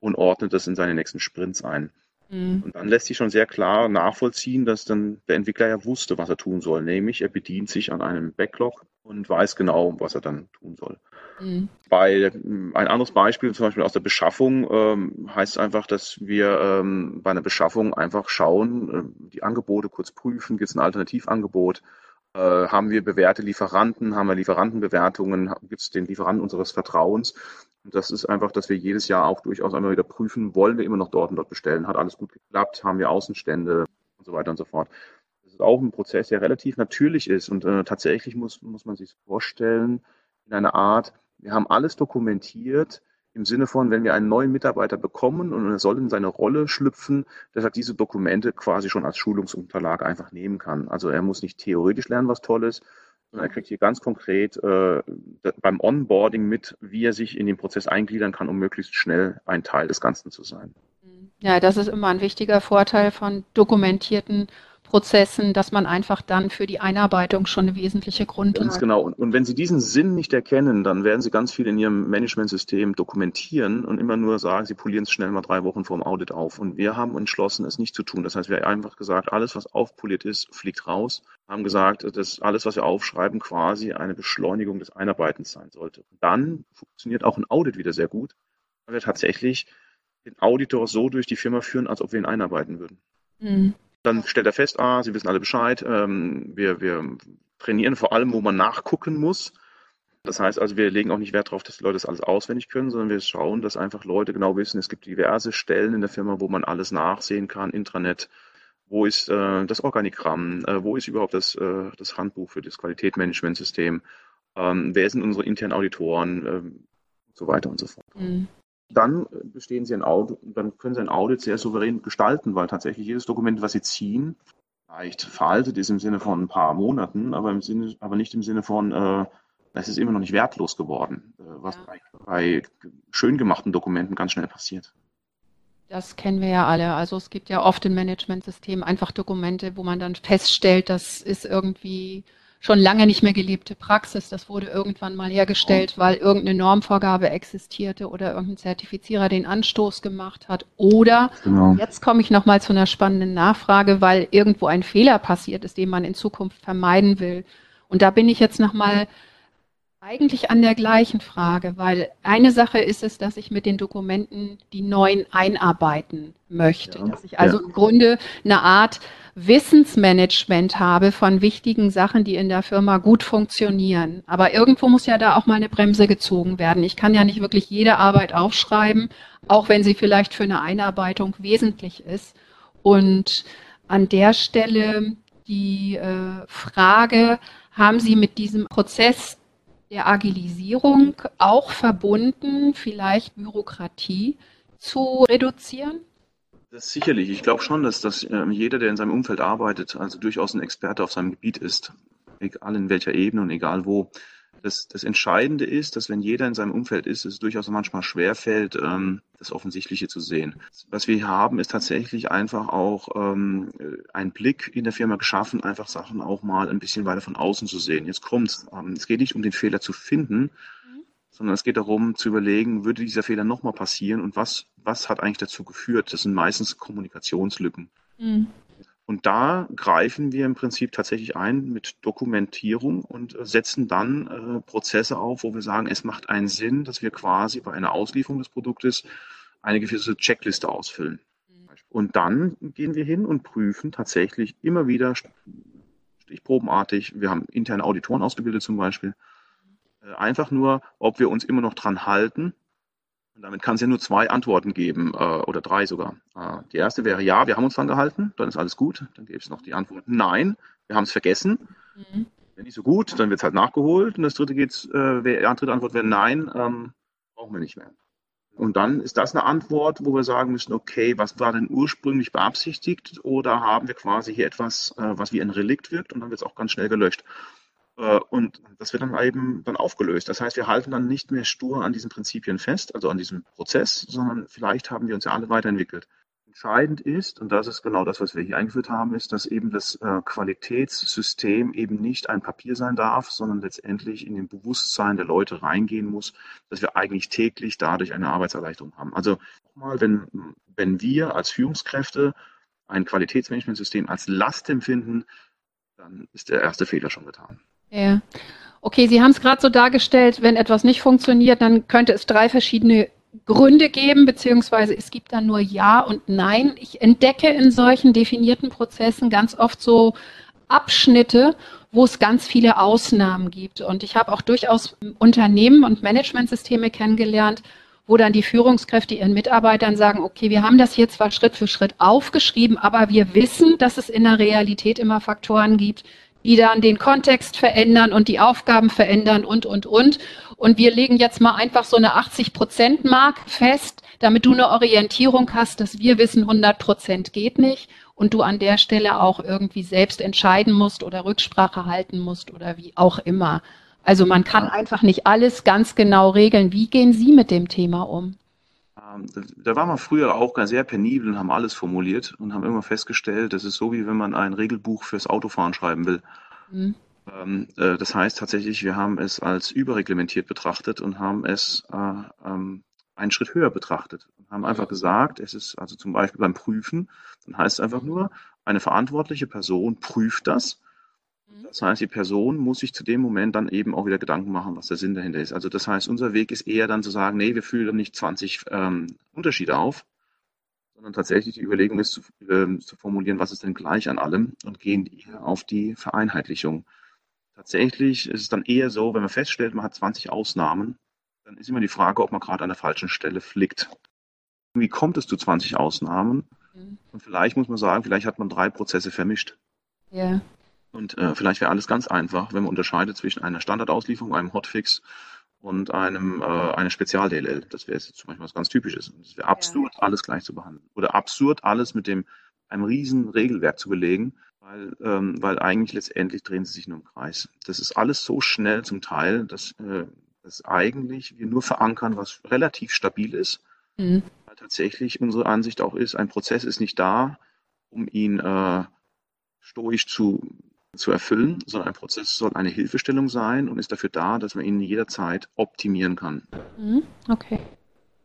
und ordnet das in seine nächsten Sprints ein. Mhm. Und dann lässt sich schon sehr klar nachvollziehen, dass dann der Entwickler ja wusste, was er tun soll, nämlich er bedient sich an einem Backlog und weiß genau, was er dann tun soll. Mhm. Bei ein anderes Beispiel, zum Beispiel aus der Beschaffung, ähm, heißt einfach, dass wir ähm, bei einer Beschaffung einfach schauen, äh, die Angebote kurz prüfen, gibt es ein Alternativangebot, äh, haben wir bewährte Lieferanten, haben wir Lieferantenbewertungen, gibt es den Lieferanten unseres Vertrauens. Und das ist einfach, dass wir jedes Jahr auch durchaus einmal wieder prüfen, wollen wir immer noch dort und dort bestellen, hat alles gut geklappt, haben wir Außenstände und so weiter und so fort ist auch ein Prozess, der relativ natürlich ist. Und äh, tatsächlich muss, muss man sich vorstellen, in einer Art, wir haben alles dokumentiert im Sinne von, wenn wir einen neuen Mitarbeiter bekommen und er soll in seine Rolle schlüpfen, dass er diese Dokumente quasi schon als Schulungsunterlage einfach nehmen kann. Also er muss nicht theoretisch lernen, was toll ist, sondern er kriegt hier ganz konkret äh, beim Onboarding mit, wie er sich in den Prozess eingliedern kann, um möglichst schnell ein Teil des Ganzen zu sein. Ja, das ist immer ein wichtiger Vorteil von dokumentierten Prozessen, dass man einfach dann für die Einarbeitung schon eine wesentliche Grundlage. Ganz genau. Und, und, wenn Sie diesen Sinn nicht erkennen, dann werden Sie ganz viel in Ihrem Managementsystem dokumentieren und immer nur sagen, Sie polieren es schnell mal drei Wochen vor dem Audit auf. Und wir haben entschlossen, es nicht zu tun. Das heißt, wir haben einfach gesagt, alles, was aufpoliert ist, fliegt raus. Haben gesagt, dass alles, was wir aufschreiben, quasi eine Beschleunigung des Einarbeitens sein sollte. dann funktioniert auch ein Audit wieder sehr gut, weil wir tatsächlich den Auditor so durch die Firma führen, als ob wir ihn einarbeiten würden. Mhm. Dann stellt er fest, ah, sie wissen alle Bescheid, ähm, wir, wir trainieren vor allem, wo man nachgucken muss. Das heißt also, wir legen auch nicht Wert darauf, dass die Leute das alles auswendig können, sondern wir schauen, dass einfach Leute genau wissen, es gibt diverse Stellen in der Firma, wo man alles nachsehen kann, Intranet, wo ist äh, das Organigramm, äh, wo ist überhaupt das, äh, das Handbuch für das Qualitätsmanagementsystem, ähm, wer sind unsere internen Auditoren, äh, so weiter und so fort. Mhm. Dann bestehen Sie ein Audit, dann können Sie ein Audit sehr souverän gestalten, weil tatsächlich jedes Dokument, was Sie ziehen, leicht veraltet ist im Sinne von ein paar Monaten, aber, im Sinne, aber nicht im Sinne von, äh, es ist immer noch nicht wertlos geworden, äh, was ja. bei, bei schön gemachten Dokumenten ganz schnell passiert. Das kennen wir ja alle. Also es gibt ja oft in Managementsystemen einfach Dokumente, wo man dann feststellt, das ist irgendwie schon lange nicht mehr gelebte Praxis. Das wurde irgendwann mal hergestellt, weil irgendeine Normvorgabe existierte oder irgendein Zertifizierer den Anstoß gemacht hat. Oder genau. jetzt komme ich nochmal zu einer spannenden Nachfrage, weil irgendwo ein Fehler passiert ist, den man in Zukunft vermeiden will. Und da bin ich jetzt nochmal eigentlich an der gleichen Frage, weil eine Sache ist es, dass ich mit den Dokumenten die neuen einarbeiten möchte. Ja, dass ich also ja. im Grunde eine Art Wissensmanagement habe von wichtigen Sachen, die in der Firma gut funktionieren. Aber irgendwo muss ja da auch mal eine Bremse gezogen werden. Ich kann ja nicht wirklich jede Arbeit aufschreiben, auch wenn sie vielleicht für eine Einarbeitung wesentlich ist. Und an der Stelle die äh, Frage, haben Sie mit diesem Prozess der Agilisierung auch verbunden, vielleicht Bürokratie zu reduzieren? Das sicherlich. Ich glaube schon, dass, dass äh, jeder, der in seinem Umfeld arbeitet, also durchaus ein Experte auf seinem Gebiet ist, egal in welcher Ebene und egal wo. Das, das Entscheidende ist, dass wenn jeder in seinem Umfeld ist, es durchaus manchmal schwerfällt, ähm, das Offensichtliche zu sehen. Was wir haben, ist tatsächlich einfach auch ähm, ein Blick in der Firma geschaffen, einfach Sachen auch mal ein bisschen weiter von außen zu sehen. Jetzt kommt's. Ähm, es geht nicht um den Fehler zu finden, sondern es geht darum zu überlegen, würde dieser Fehler nochmal passieren und was, was hat eigentlich dazu geführt? Das sind meistens Kommunikationslücken. Mhm. Und da greifen wir im Prinzip tatsächlich ein mit Dokumentierung und äh, setzen dann äh, Prozesse auf, wo wir sagen, es macht einen Sinn, dass wir quasi bei einer Auslieferung des Produktes eine gewisse Checkliste ausfüllen. Mhm. Und dann gehen wir hin und prüfen tatsächlich immer wieder stichprobenartig, wir haben interne Auditoren ausgebildet zum Beispiel, äh, einfach nur, ob wir uns immer noch dran halten, und damit kann es ja nur zwei Antworten geben äh, oder drei sogar. Äh, die erste wäre ja, wir haben uns dran gehalten, dann ist alles gut. Dann gäbe es noch die Antwort nein, wir haben es vergessen. Mhm. Wenn nicht so gut, dann wird es halt nachgeholt. Und das dritte geht's, äh, wär, die dritte Antwort wäre nein, ähm, brauchen wir nicht mehr. Und dann ist das eine Antwort, wo wir sagen müssen, okay, was war denn ursprünglich beabsichtigt oder haben wir quasi hier etwas, äh, was wie ein Relikt wirkt und dann wird es auch ganz schnell gelöscht. Äh, und das wird dann eben dann aufgelöst. Das heißt, wir halten dann nicht mehr stur an diesen Prinzipien fest, also an diesem Prozess, sondern vielleicht haben wir uns ja alle weiterentwickelt. Entscheidend ist, und das ist genau das, was wir hier eingeführt haben, ist, dass eben das äh, Qualitätssystem eben nicht ein Papier sein darf, sondern letztendlich in den Bewusstsein der Leute reingehen muss, dass wir eigentlich täglich dadurch eine Arbeitserleichterung haben. Also nochmal, wenn, wenn wir als Führungskräfte ein Qualitätsmanagementsystem als Last empfinden, dann ist der erste Fehler schon getan. Ja. Okay, Sie haben es gerade so dargestellt, wenn etwas nicht funktioniert, dann könnte es drei verschiedene Gründe geben, beziehungsweise es gibt dann nur Ja und Nein. Ich entdecke in solchen definierten Prozessen ganz oft so Abschnitte, wo es ganz viele Ausnahmen gibt. Und ich habe auch durchaus Unternehmen und Managementsysteme kennengelernt, wo dann die Führungskräfte ihren Mitarbeitern sagen, okay, wir haben das hier zwar Schritt für Schritt aufgeschrieben, aber wir wissen, dass es in der Realität immer Faktoren gibt, die dann den Kontext verändern und die Aufgaben verändern und, und, und. Und wir legen jetzt mal einfach so eine 80-Prozent-Mark fest, damit du eine Orientierung hast, dass wir wissen, 100 Prozent geht nicht und du an der Stelle auch irgendwie selbst entscheiden musst oder Rücksprache halten musst oder wie auch immer. Also man kann einfach nicht alles ganz genau regeln. Wie gehen Sie mit dem Thema um? Da war man früher auch ganz sehr penibel und haben alles formuliert und haben immer festgestellt, das ist so, wie wenn man ein Regelbuch fürs Autofahren schreiben will. Mhm. Ähm, äh, das heißt tatsächlich, wir haben es als überreglementiert betrachtet und haben es äh, ähm, einen Schritt höher betrachtet und haben einfach mhm. gesagt, es ist also zum Beispiel beim Prüfen, dann heißt es einfach nur, eine verantwortliche Person prüft das Mhm. Das heißt, die Person muss sich zu dem Moment dann eben auch wieder Gedanken machen, was der Sinn dahinter ist. Also das heißt, unser Weg ist eher dann zu sagen, nee, wir führen nicht 20 ähm, Unterschiede auf, sondern tatsächlich die Überlegung ist zu, äh, zu, formulieren, was ist denn gleich an allem und gehen eher auf die Vereinheitlichung. Tatsächlich ist es dann eher so, wenn man feststellt, man hat 20 Ausnahmen, dann ist immer die Frage, ob man gerade an der falschen Stelle flickt. Wie kommt es zu 20 Ausnahmen? Mhm. Und vielleicht muss man sagen, vielleicht hat man drei Prozesse vermischt. Ja. Und äh, vielleicht wäre alles ganz einfach, wenn man unterscheidet zwischen einer Standardauslieferung, einem Hotfix und einem äh, eine Spezial-DLL. Das wäre jetzt zum Beispiel was ganz Typisches. Es wäre absurd, ja. alles gleich zu behandeln. Oder absurd, alles mit dem einem riesen Regelwerk zu belegen, weil, ähm, weil eigentlich letztendlich drehen sie sich nur im Kreis. Das ist alles so schnell zum Teil, dass, äh, dass eigentlich wir nur verankern, was relativ stabil ist. Mhm. Weil tatsächlich unsere Ansicht auch ist, ein Prozess ist nicht da, um ihn äh, stoisch zu, zu erfüllen, sondern ein Prozess soll eine Hilfestellung sein und ist dafür da, dass man ihn jederzeit optimieren kann. Mhm. Okay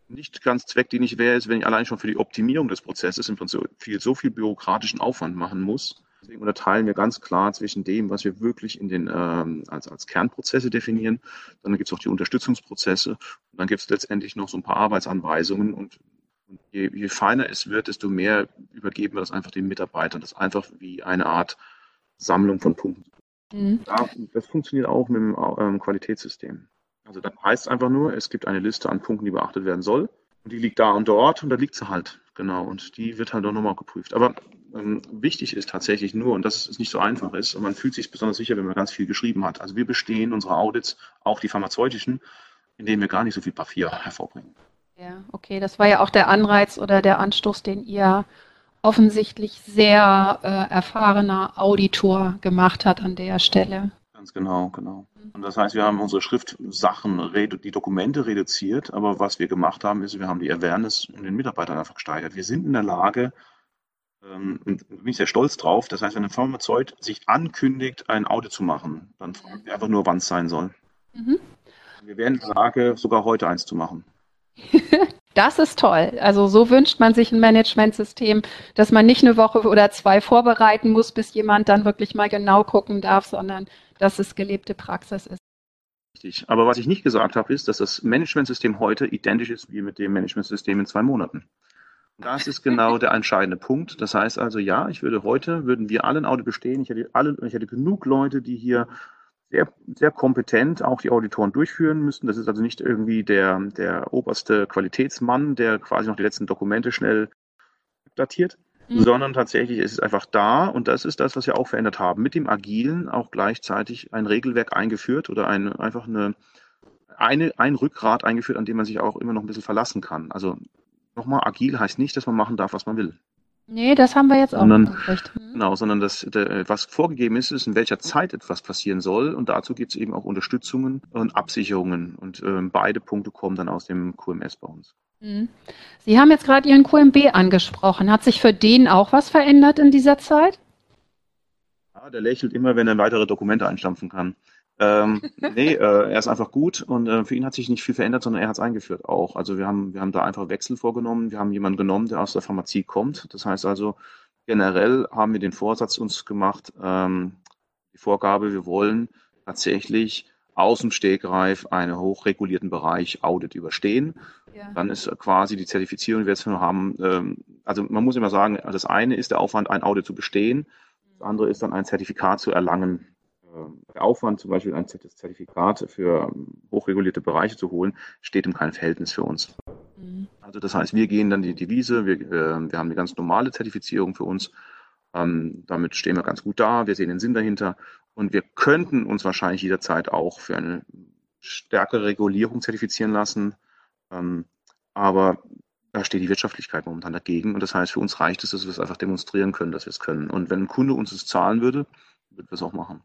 nicht ganz zweckdienlich wäre es, wenn ich allein schon für die Optimierung des Prozesses im Prinzip viel, so viel bürokratischen Aufwand machen muss. Deswegen unterteilen wir ganz klar zwischen dem, was wir wirklich in den, ähm, als, als Kernprozesse definieren. Dann gibt es auch die Unterstützungsprozesse. Und dann gibt es letztendlich noch so ein paar Arbeitsanweisungen. Und, und je, je, feiner es wird, desto mehr übergeben wir das einfach den Mitarbeitern. Das ist einfach wie eine Art Sammlung von Punkten. Mhm. das funktioniert auch mit dem ähm, Qualitätssystem. Also dann heißt es einfach nur, es gibt eine Liste an Punkten, die beachtet werden soll. Und die liegt da und dort und da liegt sie halt. Genau. Und die wird halt auch nochmal geprüft. Aber ähm, wichtig ist tatsächlich nur, und dass es nicht so einfach ist, und man fühlt sich besonders sicher, wenn man ganz viel geschrieben hat. Also wir bestehen unsere Audits, auch die pharmazeutischen, indem wir gar nicht so viel Papier hervorbringen. Ja, okay. Das war ja auch der Anreiz oder der Anstoß, den ihr offensichtlich sehr äh, erfahrener Auditor gemacht hat an der Stelle. Ganz genau, genau. Und das heißt, wir haben unsere Schriftsachen, die Dokumente reduziert, aber was wir gemacht haben, ist, wir haben die Awareness in den Mitarbeitern einfach gesteigert. Wir sind in der Lage, ähm, und bin ich sehr stolz drauf, das heißt, wenn ein Pharmazeut sich ankündigt, ein Audit zu machen, dann fragen wir einfach nur, wann es sein soll. Mhm. Wir wären in der Lage, sogar heute eins zu machen. <laughs> Das ist toll. Also so wünscht man sich ein Managementsystem, dass man nicht eine Woche oder zwei vorbereiten muss, bis jemand dann wirklich mal genau gucken darf, sondern dass es gelebte Praxis ist. Richtig. Aber was ich nicht gesagt habe, ist, dass das Managementsystem heute identisch ist wie mit dem Managementsystem in zwei Monaten. Das ist genau der entscheidende Punkt. Das heißt also, ja, ich würde heute, würden wir alle ein Audit bestehen. Ich hätte, alle, ich hätte genug Leute, die hier sehr, sehr kompetent auch die Auditoren durchführen müssten. Das ist also nicht irgendwie der, der oberste Qualitätsmann, der quasi noch die letzten Dokumente schnell datiert, mhm. sondern tatsächlich ist es einfach da und das ist das, was wir auch verändert haben. Mit dem Agilen auch gleichzeitig ein Regelwerk eingeführt oder ein, einfach eine, eine, ein Rückgrat eingeführt, an dem man sich auch immer noch ein bisschen verlassen kann. Also nochmal, agil heißt nicht, dass man machen darf, was man will. Nee, das haben wir jetzt auch sondern, nicht. Mhm. Genau, sondern das, der, was vorgegeben ist, ist, in welcher Zeit etwas passieren soll. Und dazu gibt es eben auch Unterstützungen und Absicherungen. Und äh, beide Punkte kommen dann aus dem QMS bei uns. Mhm. Sie haben jetzt gerade Ihren QMB angesprochen. Hat sich für den auch was verändert in dieser Zeit? Ja, der lächelt immer, wenn er weitere Dokumente einstampfen kann. Ähm, nee, äh, er ist einfach gut und äh, für ihn hat sich nicht viel verändert, sondern er hat es eingeführt auch. Also wir haben, wir haben da einfach Wechsel vorgenommen. Wir haben jemanden genommen, der aus der Pharmazie kommt. Das heißt also, generell haben wir den Vorsatz uns gemacht, ähm, die Vorgabe, wir wollen tatsächlich aus dem Stegreif einen hochregulierten Bereich Audit überstehen. Ja. Dann ist quasi die Zertifizierung, die wir jetzt haben, ähm, also man muss immer sagen, das eine ist der Aufwand, ein Audit zu bestehen. Das andere ist dann ein Zertifikat zu erlangen der äh, Aufwand, zum Beispiel ein Zertifikat für ähm, hochregulierte Bereiche zu holen, steht im keinem Verhältnis für uns. Mhm. Also das heißt, wir gehen dann die Devise, wir, äh, wir haben eine ganz normale Zertifizierung für uns. Ähm, damit stehen wir ganz gut da, wir sehen den Sinn dahinter und wir könnten uns wahrscheinlich jederzeit auch für eine stärkere Regulierung zertifizieren lassen. Ähm, aber da steht die Wirtschaftlichkeit momentan dagegen. Und das heißt, für uns reicht es, dass wir es einfach demonstrieren können, dass wir es können. Und wenn ein Kunde uns es zahlen würde, würden wir es auch machen.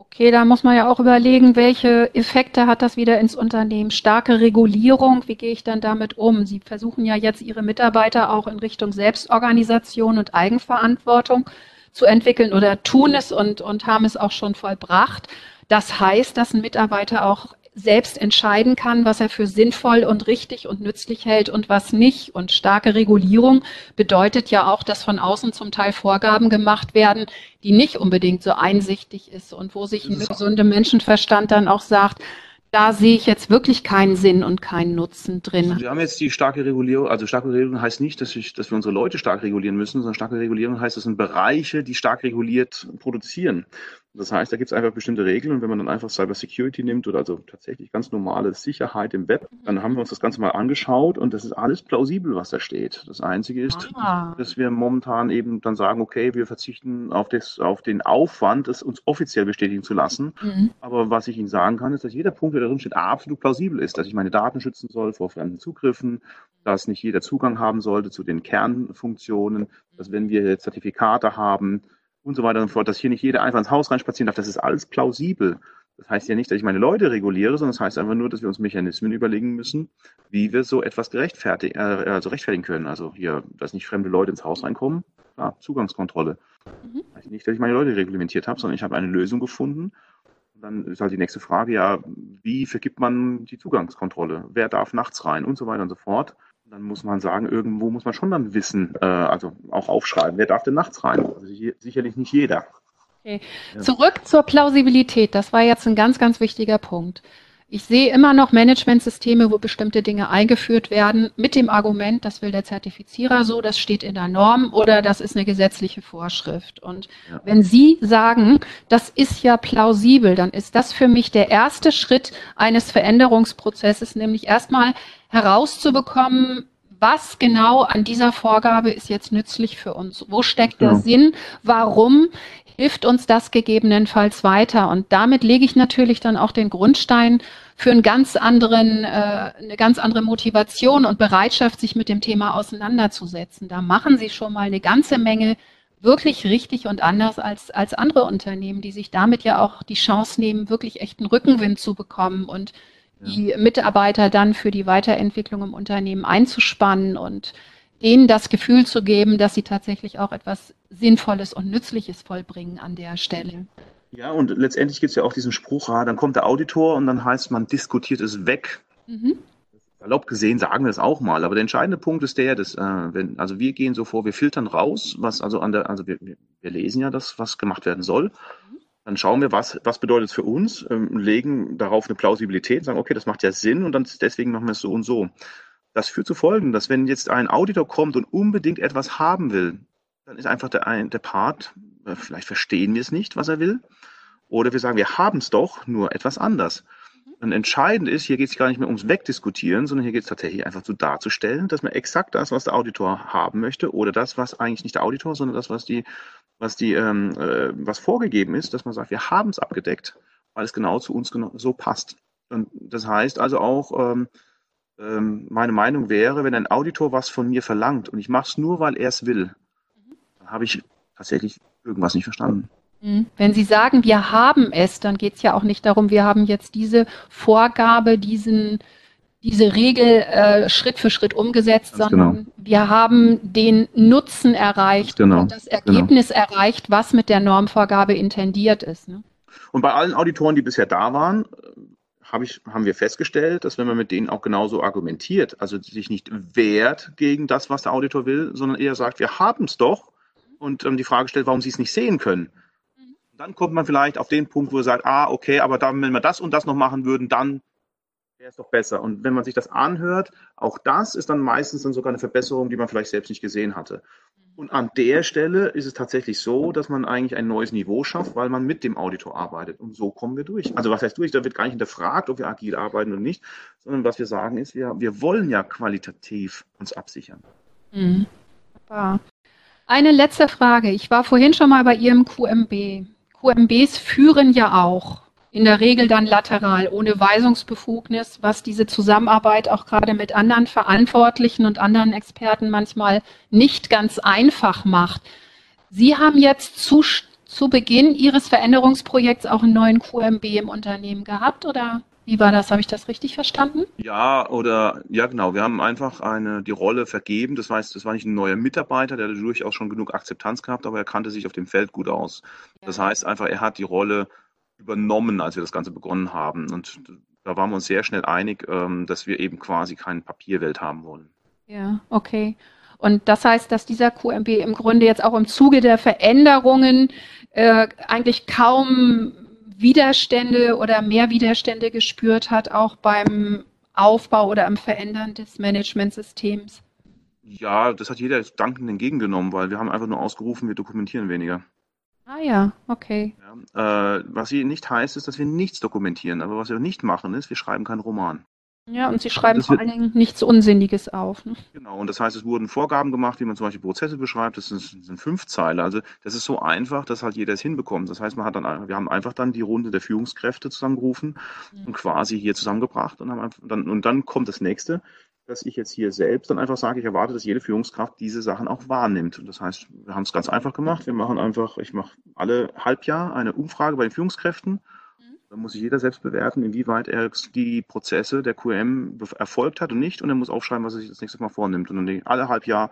Okay, da muss man ja auch überlegen, welche Effekte hat das wieder ins Unternehmen? Starke Regulierung, wie gehe ich dann damit um? Sie versuchen ja jetzt Ihre Mitarbeiter auch in Richtung Selbstorganisation und Eigenverantwortung zu entwickeln oder tun es und, und haben es auch schon vollbracht. Das heißt, dass ein Mitarbeiter auch selbst entscheiden kann, was er für sinnvoll und richtig und nützlich hält und was nicht. Und starke Regulierung bedeutet ja auch, dass von außen zum Teil Vorgaben gemacht werden, die nicht unbedingt so einsichtig ist und wo sich ein gesunder Menschenverstand dann auch sagt, da sehe ich jetzt wirklich keinen Sinn und keinen Nutzen drin. Also wir haben jetzt die starke Regulierung, also starke Regulierung heißt nicht, dass, ich, dass wir unsere Leute stark regulieren müssen, sondern starke Regulierung heißt, das sind Bereiche, die stark reguliert produzieren. Das heißt, da gibt es einfach bestimmte Regeln und wenn man dann einfach Cyber Security nimmt oder also tatsächlich ganz normale Sicherheit im Web, dann haben wir uns das Ganze mal angeschaut und das ist alles plausibel, was da steht. Das Einzige ist, ah. dass wir momentan eben dann sagen, okay, wir verzichten auf, das, auf den Aufwand, es uns offiziell bestätigen zu lassen. Mhm. Aber was ich Ihnen sagen kann, ist, dass jeder Punkt, der darin steht, absolut plausibel ist, dass ich meine Daten schützen soll vor fremden Zugriffen, dass nicht jeder Zugang haben sollte zu den Kernfunktionen, dass wenn wir Zertifikate haben, und so weiter und so fort, dass hier nicht jeder einfach ins Haus reinspazieren darf. Das ist alles plausibel. Das heißt ja nicht, dass ich meine Leute reguliere, sondern das heißt einfach nur, dass wir uns Mechanismen überlegen müssen, wie wir so etwas gerechtfertigen, äh, also rechtfertigen können. Also hier, dass nicht fremde Leute ins Haus reinkommen, klar, Zugangskontrolle. Mhm. Das heißt nicht, dass ich meine Leute reglementiert habe, sondern ich habe eine Lösung gefunden. Und dann ist halt die nächste Frage, ja, wie vergibt man die Zugangskontrolle? Wer darf nachts rein und so weiter und so fort dann muss man sagen, irgendwo muss man schon dann wissen, äh, also auch aufschreiben, wer darf denn nachts rein? Also sicherlich nicht jeder. Okay. Ja. Zurück zur Plausibilität. Das war jetzt ein ganz, ganz wichtiger Punkt. Ich sehe immer noch Managementsysteme, wo bestimmte Dinge eingeführt werden, mit dem Argument, das will der Zertifizierer so, das steht in der Norm oder das ist eine gesetzliche Vorschrift. Und ja. wenn Sie sagen, das ist ja plausibel, dann ist das für mich der erste Schritt eines Veränderungsprozesses, nämlich erstmal herauszubekommen, was genau an dieser Vorgabe ist jetzt nützlich für uns? Wo steckt der ja. Sinn? Warum hilft uns das gegebenenfalls weiter? Und damit lege ich natürlich dann auch den Grundstein für einen ganz anderen, äh, eine ganz andere Motivation und Bereitschaft, sich mit dem Thema auseinanderzusetzen. Da machen Sie schon mal eine ganze Menge wirklich richtig und anders als, als andere Unternehmen, die sich damit ja auch die Chance nehmen, wirklich echten Rückenwind zu bekommen und die Mitarbeiter dann für die Weiterentwicklung im Unternehmen einzuspannen und denen das Gefühl zu geben, dass sie tatsächlich auch etwas Sinnvolles und Nützliches vollbringen an der Stelle. Ja, und letztendlich gibt es ja auch diesen Spruch, ah, dann kommt der Auditor und dann heißt man diskutiert es weg. Mhm. Erlaubt gesehen sagen wir es auch mal, aber der entscheidende Punkt ist der, dass, äh, wenn, also wir gehen so vor, wir filtern raus, was also an der, also wir, wir lesen ja das, was gemacht werden soll. Mhm. Dann schauen wir, was, was bedeutet es für uns, ähm, legen darauf eine Plausibilität, sagen, okay, das macht ja Sinn und dann deswegen machen wir es so und so. Das führt zu Folgen, dass wenn jetzt ein Auditor kommt und unbedingt etwas haben will, dann ist einfach der, der Part, äh, vielleicht verstehen wir es nicht, was er will, oder wir sagen, wir haben es doch, nur etwas anders. Und entscheidend ist, hier geht es gar nicht mehr ums Wegdiskutieren, sondern hier geht es tatsächlich einfach so darzustellen, dass man exakt das, was der Auditor haben möchte, oder das, was eigentlich nicht der Auditor, sondern das, was die, was die, ähm, äh, was vorgegeben ist, dass man sagt, wir haben es abgedeckt, weil es genau zu uns genau so passt. Und das heißt also auch, ähm, ähm, meine Meinung wäre, wenn ein Auditor was von mir verlangt und ich mache es nur, weil er es will, dann habe ich tatsächlich irgendwas nicht verstanden. Mhm. Wenn Sie sagen, wir haben es, dann geht es ja auch nicht darum, wir haben jetzt diese Vorgabe, diesen, diese Regel äh, Schritt für Schritt umgesetzt, Ganz sondern genau. wir haben den Nutzen erreicht genau. und das genau. Ergebnis genau. erreicht, was mit der Normvorgabe intendiert ist. Ne? Und bei allen Auditoren, die bisher da waren, hab ich, haben wir festgestellt, dass wenn man mit denen auch genauso argumentiert, also sich nicht wehrt gegen das, was der Auditor will, sondern eher sagt, wir haben es doch und ähm, die Frage stellt, warum sie es nicht sehen können. Dann kommt man vielleicht auf den Punkt, wo er sagt, ah, okay, aber dann, wenn wir das und das noch machen würden, dann wäre es doch besser. Und wenn man sich das anhört, auch das ist dann meistens dann sogar eine Verbesserung, die man vielleicht selbst nicht gesehen hatte. Und an der Stelle ist es tatsächlich so, dass man eigentlich ein neues Niveau schafft, weil man mit dem Auditor arbeitet. Und so kommen wir durch. Also was heißt durch? Da wird gar nicht hinterfragt, ob wir agil arbeiten oder nicht, sondern was wir sagen ist, wir, wir wollen ja qualitativ uns absichern. Mhm. Eine letzte Frage. Ich war vorhin schon mal bei Ihrem QMB. QMBs führen ja auch in der Regel dann lateral, ohne Weisungsbefugnis, was diese Zusammenarbeit auch gerade mit anderen Verantwortlichen und anderen Experten manchmal nicht ganz einfach macht. Sie haben jetzt zu, zu Beginn Ihres Veränderungsprojekts auch einen neuen QMB im Unternehmen gehabt oder wie war das? Habe ich das richtig verstanden? Ja, oder ja genau. Wir haben einfach eine die Rolle vergeben. Das heißt, das war nicht ein neuer Mitarbeiter, der durchaus schon genug Akzeptanz gehabt, aber er kannte sich auf dem Feld gut aus. Ja. Das heißt einfach, er hat die Rolle übernommen, als wir das Ganze begonnen haben. Und da waren wir uns sehr schnell einig, ähm, dass wir eben quasi keine Papierwelt haben wollen. Ja, okay. Und das heißt, dass dieser QMB im Grunde jetzt auch im Zuge der Veränderungen äh, eigentlich kaum Widerstände oder mehr Widerstände gespürt hat, auch beim Aufbau oder am Verändern des Managementsystems? Ja, das hat jeder dankend entgegengenommen, weil wir haben einfach nur ausgerufen, wir dokumentieren weniger. Ah ja, okay. Ja, äh, was hier nicht heißt, ist, dass wir nichts dokumentieren. Aber was wir nicht machen, ist, wir schreiben keinen Roman. Ja, und Sie schreiben vor allen Dingen nichts Unsinniges auf. Ne? Genau, und das heißt, es wurden Vorgaben gemacht, wie man zum Beispiel Prozesse beschreibt. Das sind, sind fünf Zeile. Also das ist so einfach, dass halt jeder es hinbekommt. Das heißt, man hat dann, wir haben einfach dann die Runde der Führungskräfte zusammengerufen mhm. und quasi hier zusammengebracht und, haben einfach, dann, und dann kommt das nächste, dass ich jetzt hier selbst dann einfach sage, ich erwarte, dass jede Führungskraft diese Sachen auch wahrnimmt. Und das heißt, wir haben es ganz einfach gemacht. Wir machen einfach, ich mache alle Halbjahr eine Umfrage bei den Führungskräften da muss sich jeder selbst bewerten, inwieweit er die Prozesse der QM erfolgt hat und nicht. Und er muss aufschreiben, was er sich das nächste Mal vornimmt. Und dann alle halb Jahr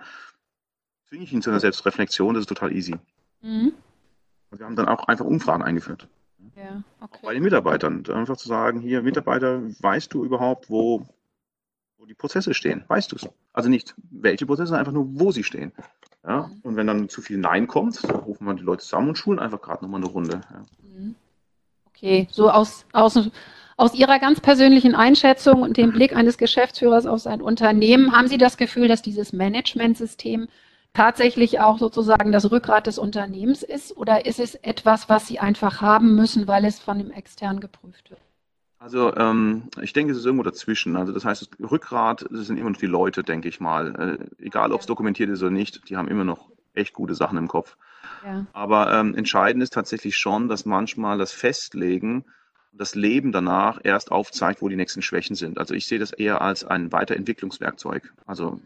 zwinge ich ihn zu einer Selbstreflexion. Das ist total easy. Mhm. Und wir haben dann auch einfach Umfragen eingeführt. Ja, okay. Auch bei den Mitarbeitern. Einfach zu sagen, hier, Mitarbeiter, weißt du überhaupt, wo, die Prozesse stehen? Weißt du es? Also nicht welche Prozesse, einfach nur, wo sie stehen. Ja? Und wenn dann zu viel Nein kommt, rufen wir die Leute zusammen und schulen einfach gerade nochmal eine Runde. Ja. Mhm. Okay, so aus, aus, aus Ihrer ganz persönlichen Einschätzung und dem Blick eines Geschäftsführers auf sein Unternehmen, haben Sie das Gefühl, dass dieses Managementsystem tatsächlich auch sozusagen das Rückgrat des Unternehmens ist? Oder ist es etwas, was Sie einfach haben müssen, weil es von dem extern geprüft wird? Also ähm, ich denke, es ist irgendwo dazwischen. Also das heißt, das Rückgrat das sind immer noch die Leute, denke ich mal. Äh, egal, ob es dokumentiert ist oder nicht, die haben immer noch echt gute Sachen im Kopf. Ja. Aber ähm, entscheidend ist tatsächlich schon, dass manchmal das Festlegen und das Leben danach erst aufzeigt, wo die nächsten Schwächen sind. Also ich sehe das eher als ein Weiterentwicklungswerkzeug. Also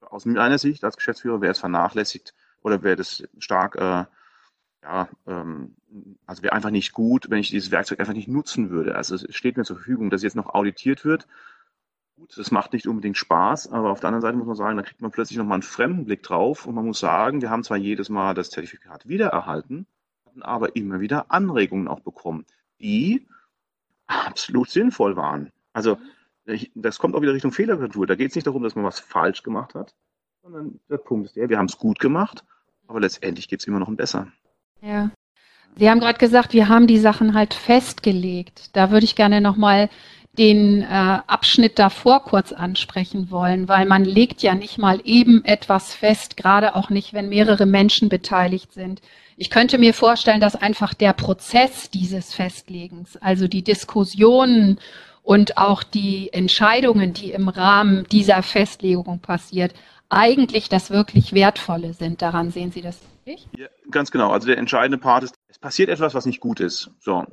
aus meiner Sicht als Geschäftsführer wäre es vernachlässigt oder wäre das stark, äh, ja, ähm, also wäre einfach nicht gut, wenn ich dieses Werkzeug einfach nicht nutzen würde. Also es steht mir zur Verfügung, dass jetzt noch auditiert wird Gut, das macht nicht unbedingt Spaß, aber auf der anderen Seite muss man sagen, da kriegt man plötzlich nochmal einen fremden Blick drauf und man muss sagen, wir haben zwar jedes Mal das Zertifikat wiedererhalten, hatten aber immer wieder Anregungen auch bekommen, die absolut sinnvoll waren. Also das kommt auch wieder Richtung Fehlerkultur. Da geht es nicht darum, dass man was falsch gemacht hat, sondern der Punkt ist der, wir haben es gut gemacht, aber letztendlich geht es immer noch ein besser. Ja. Sie haben gerade gesagt, wir haben die Sachen halt festgelegt. Da würde ich gerne nochmal den äh, Abschnitt davor kurz ansprechen wollen, weil man legt ja nicht mal eben etwas fest, gerade auch nicht, wenn mehrere Menschen beteiligt sind. Ich könnte mir vorstellen, dass einfach der Prozess dieses Festlegens, also die Diskussionen und auch die Entscheidungen, die im Rahmen dieser Festlegung passiert, eigentlich das wirklich Wertvolle sind. Daran sehen Sie das nicht? Ja, ganz genau. Also der entscheidende Part ist, es passiert etwas, was nicht gut ist. So,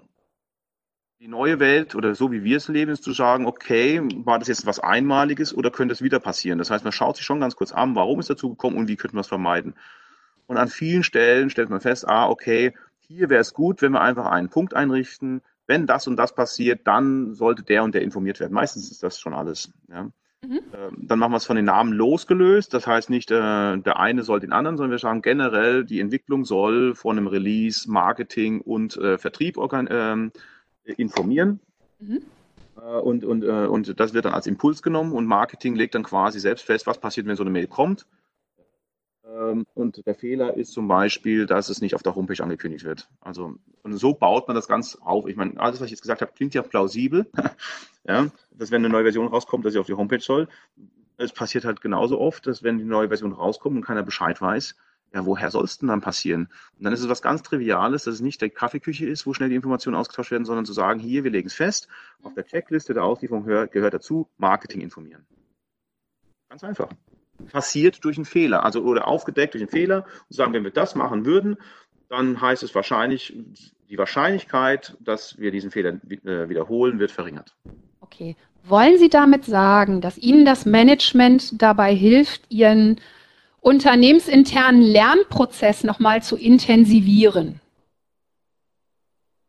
die neue Welt oder so wie wir es leben, ist zu sagen, okay, war das jetzt was Einmaliges oder könnte es wieder passieren? Das heißt, man schaut sich schon ganz kurz an, warum ist dazu gekommen und wie könnten wir es vermeiden? Und an vielen Stellen stellt man fest, ah, okay, hier wäre es gut, wenn wir einfach einen Punkt einrichten. Wenn das und das passiert, dann sollte der und der informiert werden. Meistens ist das schon alles. Ja. Mhm. Ähm, dann machen wir es von den Namen losgelöst. Das heißt nicht, äh, der eine soll den anderen, sondern wir sagen generell, die Entwicklung soll von einem Release, Marketing und äh, Vertrieb organisieren. äh, informieren. Mhm. Äh, und, und, und das wird dann als Impuls genommen und Marketing legt dann quasi selbst fest, was passiert, wenn so eine Mail kommt. Ähm, und der Fehler ist zum Beispiel, dass es nicht auf der Homepage angekündigt wird. Also und so baut man das ganz auf. Ich meine, alles, was ich jetzt gesagt habe, klingt ja plausibel. <laughs> ja, dass wenn eine neue Version rauskommt, dass sie auf die Homepage soll. Es passiert halt genauso oft, dass wenn die neue Version rauskommt und keiner Bescheid weiß, ja, woher soll es denn dann passieren? Und dann ist es was ganz Triviales, dass es nicht der Kaffeeküche ist, wo schnell die Informationen ausgetauscht werden, sondern zu sagen, hier, wir legen es fest, auf der Checkliste der Auslieferung gehört dazu, Marketing informieren. Ganz einfach. Passiert durch einen Fehler, also oder aufgedeckt durch einen Fehler und sagen, wenn wir das machen würden, dann heißt es wahrscheinlich, die Wahrscheinlichkeit, dass wir diesen Fehler äh, wiederholen, wird verringert. Okay. Wollen Sie damit sagen, dass Ihnen das Management dabei hilft, Ihren unternehmensinternen Lernprozess nochmal zu intensivieren?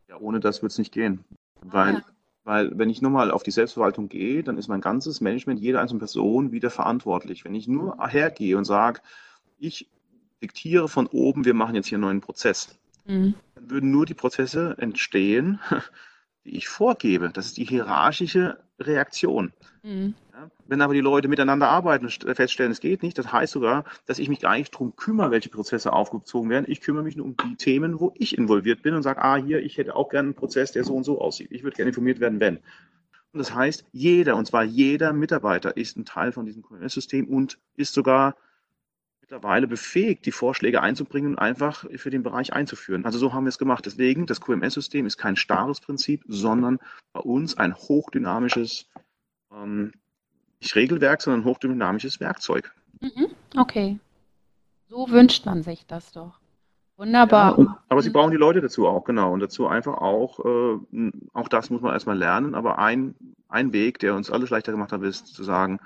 Ja, ohne das wird es nicht gehen. Weil, ja. Weil wenn ich nur mal auf die Selbstverwaltung gehe, dann ist mein ganzes Management, jede einzelne Person wieder verantwortlich. Wenn ich nur hergehe und sage, ich diktiere von oben, wir machen jetzt hier einen neuen Prozess, mhm. dann würden nur die Prozesse entstehen, <laughs> die ich vorgebe. Das ist die hierarchische Reaktion. Mhm. Wenn aber die Leute miteinander arbeiten und feststellen, es geht nicht, das heißt sogar, dass ich mich gar nicht darum kümmere, welche Prozesse aufgezogen werden. Ich kümmere mich nur um die Themen, wo ich involviert bin und sage, ah, hier, ich hätte auch gerne einen Prozess, der so und so aussieht. Ich würde gerne informiert werden, wenn. Und das heißt, jeder, und zwar jeder Mitarbeiter ist ein Teil von diesem QMS-System und ist sogar mittlerweile befähigt, die Vorschläge einzubringen und einfach für den Bereich einzuführen. Also so haben wir es gemacht. Deswegen, das QMS-System ist kein starres Prinzip, sondern bei uns ein hochdynamisches, ähm, nicht Regelwerk, sondern hochdynamisches Werkzeug. Mhm. Okay. So wünscht man sich das doch. Wunderbar. Ja, und, aber sie brauchen die Leute dazu auch, genau. Und dazu einfach auch, äh, auch das muss man erstmal lernen, aber ein, ein Weg, der uns alles leichter gemacht hat, ist zu sagen,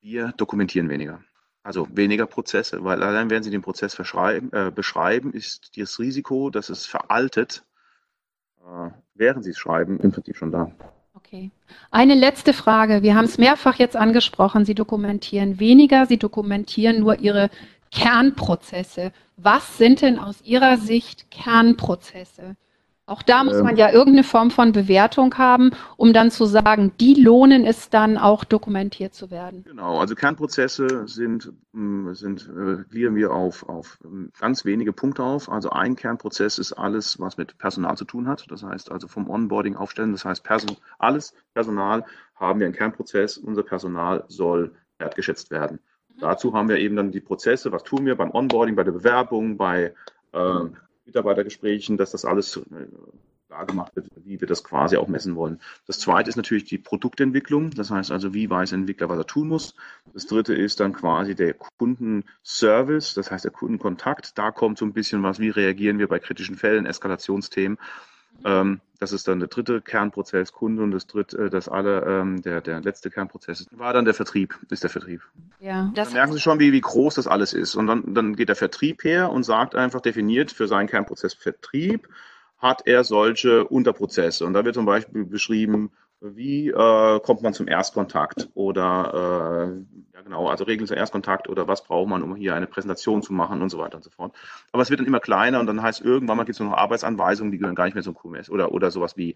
wir dokumentieren weniger. Also weniger Prozesse, weil allein wenn Sie den Prozess äh, beschreiben, ist das Risiko, dass es veraltet, äh, während Sie es schreiben, im Prinzip schon da. Okay. Eine letzte Frage. Wir haben es mehrfach jetzt angesprochen. Sie dokumentieren weniger, Sie dokumentieren nur Ihre Kernprozesse. Was sind denn aus Ihrer Sicht Kernprozesse? Auch da muss man ähm. ja irgendeine Form von Bewertung haben, um dann zu sagen, die lohnen es dann auch dokumentiert zu werden. Genau, also Kernprozesse sind, mm, sind äh, gliedern wir auf, auf ähm, ganz wenige Punkte auf. Also ein Kernprozess ist alles, was mit Personal zu tun hat. Das heißt also vom Onboarding aufstellen, das heißt Person, alles Personal haben wir einen Kernprozess. Unser Personal soll wertgeschätzt werden. Mhm. Dazu haben wir eben dann die Prozesse, was tun wir beim Onboarding, bei der Bewerbung, bei äh, Mitarbeitergesprächen, dass das alles äh, klar gemacht wird, wie wir das quasi auch messen wollen. Das zweite ist natürlich die Produktentwicklung. Das heißt also, wie weiß ein Entwickler, was er tun muss. Das dritte ist dann quasi der Kundenservice, das heißt der Kundenkontakt. Da kommt so ein bisschen was, wie reagieren wir bei kritischen Fällen, Eskalationsthemen. Ähm, das ist dann der dritte Kernprozess Kunde und das dritte, äh, das alle, ähm, der, der letzte Kernprozess war dann der Vertrieb, ist der Vertrieb. Ja, das dann merken Sie schon, wie, wie groß das alles ist. Und dann, dann geht der Vertrieb her und sagt einfach, definiert für seinen Kernprozess Vertrieb, hat er solche Unterprozesse. Und da wird zum Beispiel beschrieben, wie äh, kommt man zum Erstkontakt oder äh, ja genau, also Regeln zum Erstkontakt oder was braucht man, um hier eine Präsentation zu machen und so weiter und so fort. Aber es wird dann immer kleiner und dann heißt irgendwann mal gibt es nur noch Arbeitsanweisungen, die gehören gar nicht mehr zum QMS oder, oder sowas wie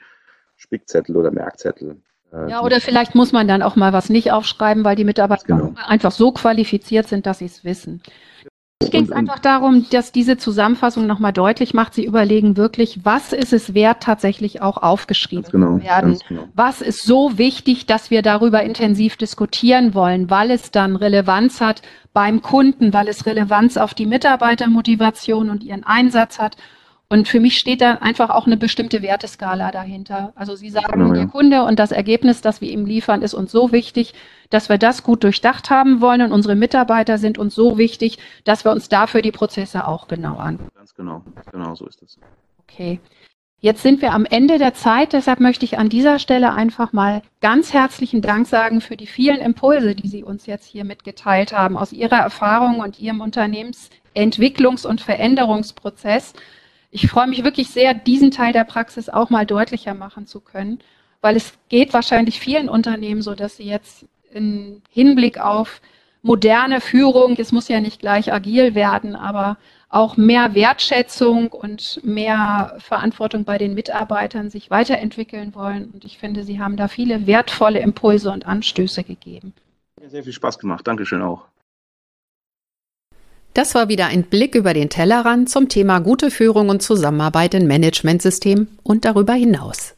Spickzettel oder Merkzettel. Äh, ja, oder vielleicht muss man dann auch mal was nicht aufschreiben, weil die Mitarbeiter genau. einfach so qualifiziert sind, dass sie es wissen. Es geht einfach darum, dass diese Zusammenfassung nochmal deutlich macht. Sie überlegen wirklich, was ist es wert, tatsächlich auch aufgeschrieben genau, zu werden? Genau. Was ist so wichtig, dass wir darüber intensiv diskutieren wollen, weil es dann Relevanz hat beim Kunden, weil es Relevanz auf die Mitarbeitermotivation und ihren Einsatz hat und für mich steht da einfach auch eine bestimmte Werteskala dahinter. Also Sie sagen, genau, ja. der Kunde und das Ergebnis, das wir ihm liefern, ist uns so wichtig, dass wir das gut durchdacht haben wollen und unsere Mitarbeiter sind uns so wichtig, dass wir uns dafür die Prozesse auch genau an. Ganz genau, genau so ist es. Okay. Jetzt sind wir am Ende der Zeit, deshalb möchte ich an dieser Stelle einfach mal ganz herzlichen Dank sagen für die vielen Impulse, die Sie uns jetzt hier mitgeteilt haben aus Ihrer Erfahrung und Ihrem Unternehmensentwicklungs- und Veränderungsprozess. Ich freue mich wirklich sehr, diesen Teil der Praxis auch mal deutlicher machen zu können, weil es geht wahrscheinlich vielen Unternehmen so, dass sie jetzt im Hinblick auf moderne Führung, es muss ja nicht gleich agil werden, aber auch mehr Wertschätzung und mehr Verantwortung bei den Mitarbeitern sich weiterentwickeln wollen. Und ich finde, Sie haben da viele wertvolle Impulse und Anstöße gegeben. Sehr viel Spaß gemacht. Dankeschön auch. Das war wieder ein Blick über den Tellerrand zum Thema gute Führung und Zusammenarbeit in Managementsystemen und darüber hinaus.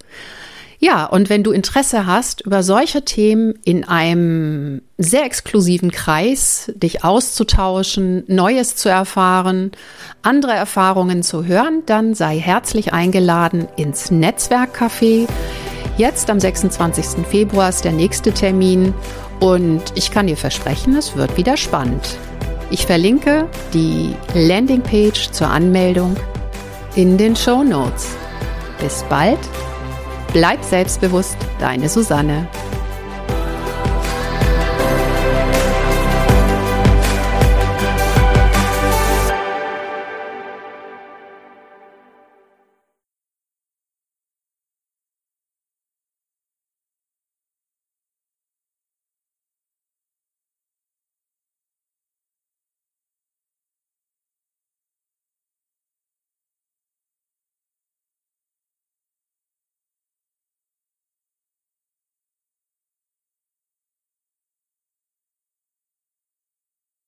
Ja, und wenn du Interesse hast, über solche Themen in einem sehr exklusiven Kreis dich auszutauschen, Neues zu erfahren, andere Erfahrungen zu hören, dann sei herzlich eingeladen ins Netzwerkcafé. Jetzt am 26. Februar ist der nächste Termin und ich kann dir versprechen, es wird wieder spannend. Ich verlinke die Landingpage zur Anmeldung in den Show Notes. Bis bald, bleib selbstbewusst, deine Susanne.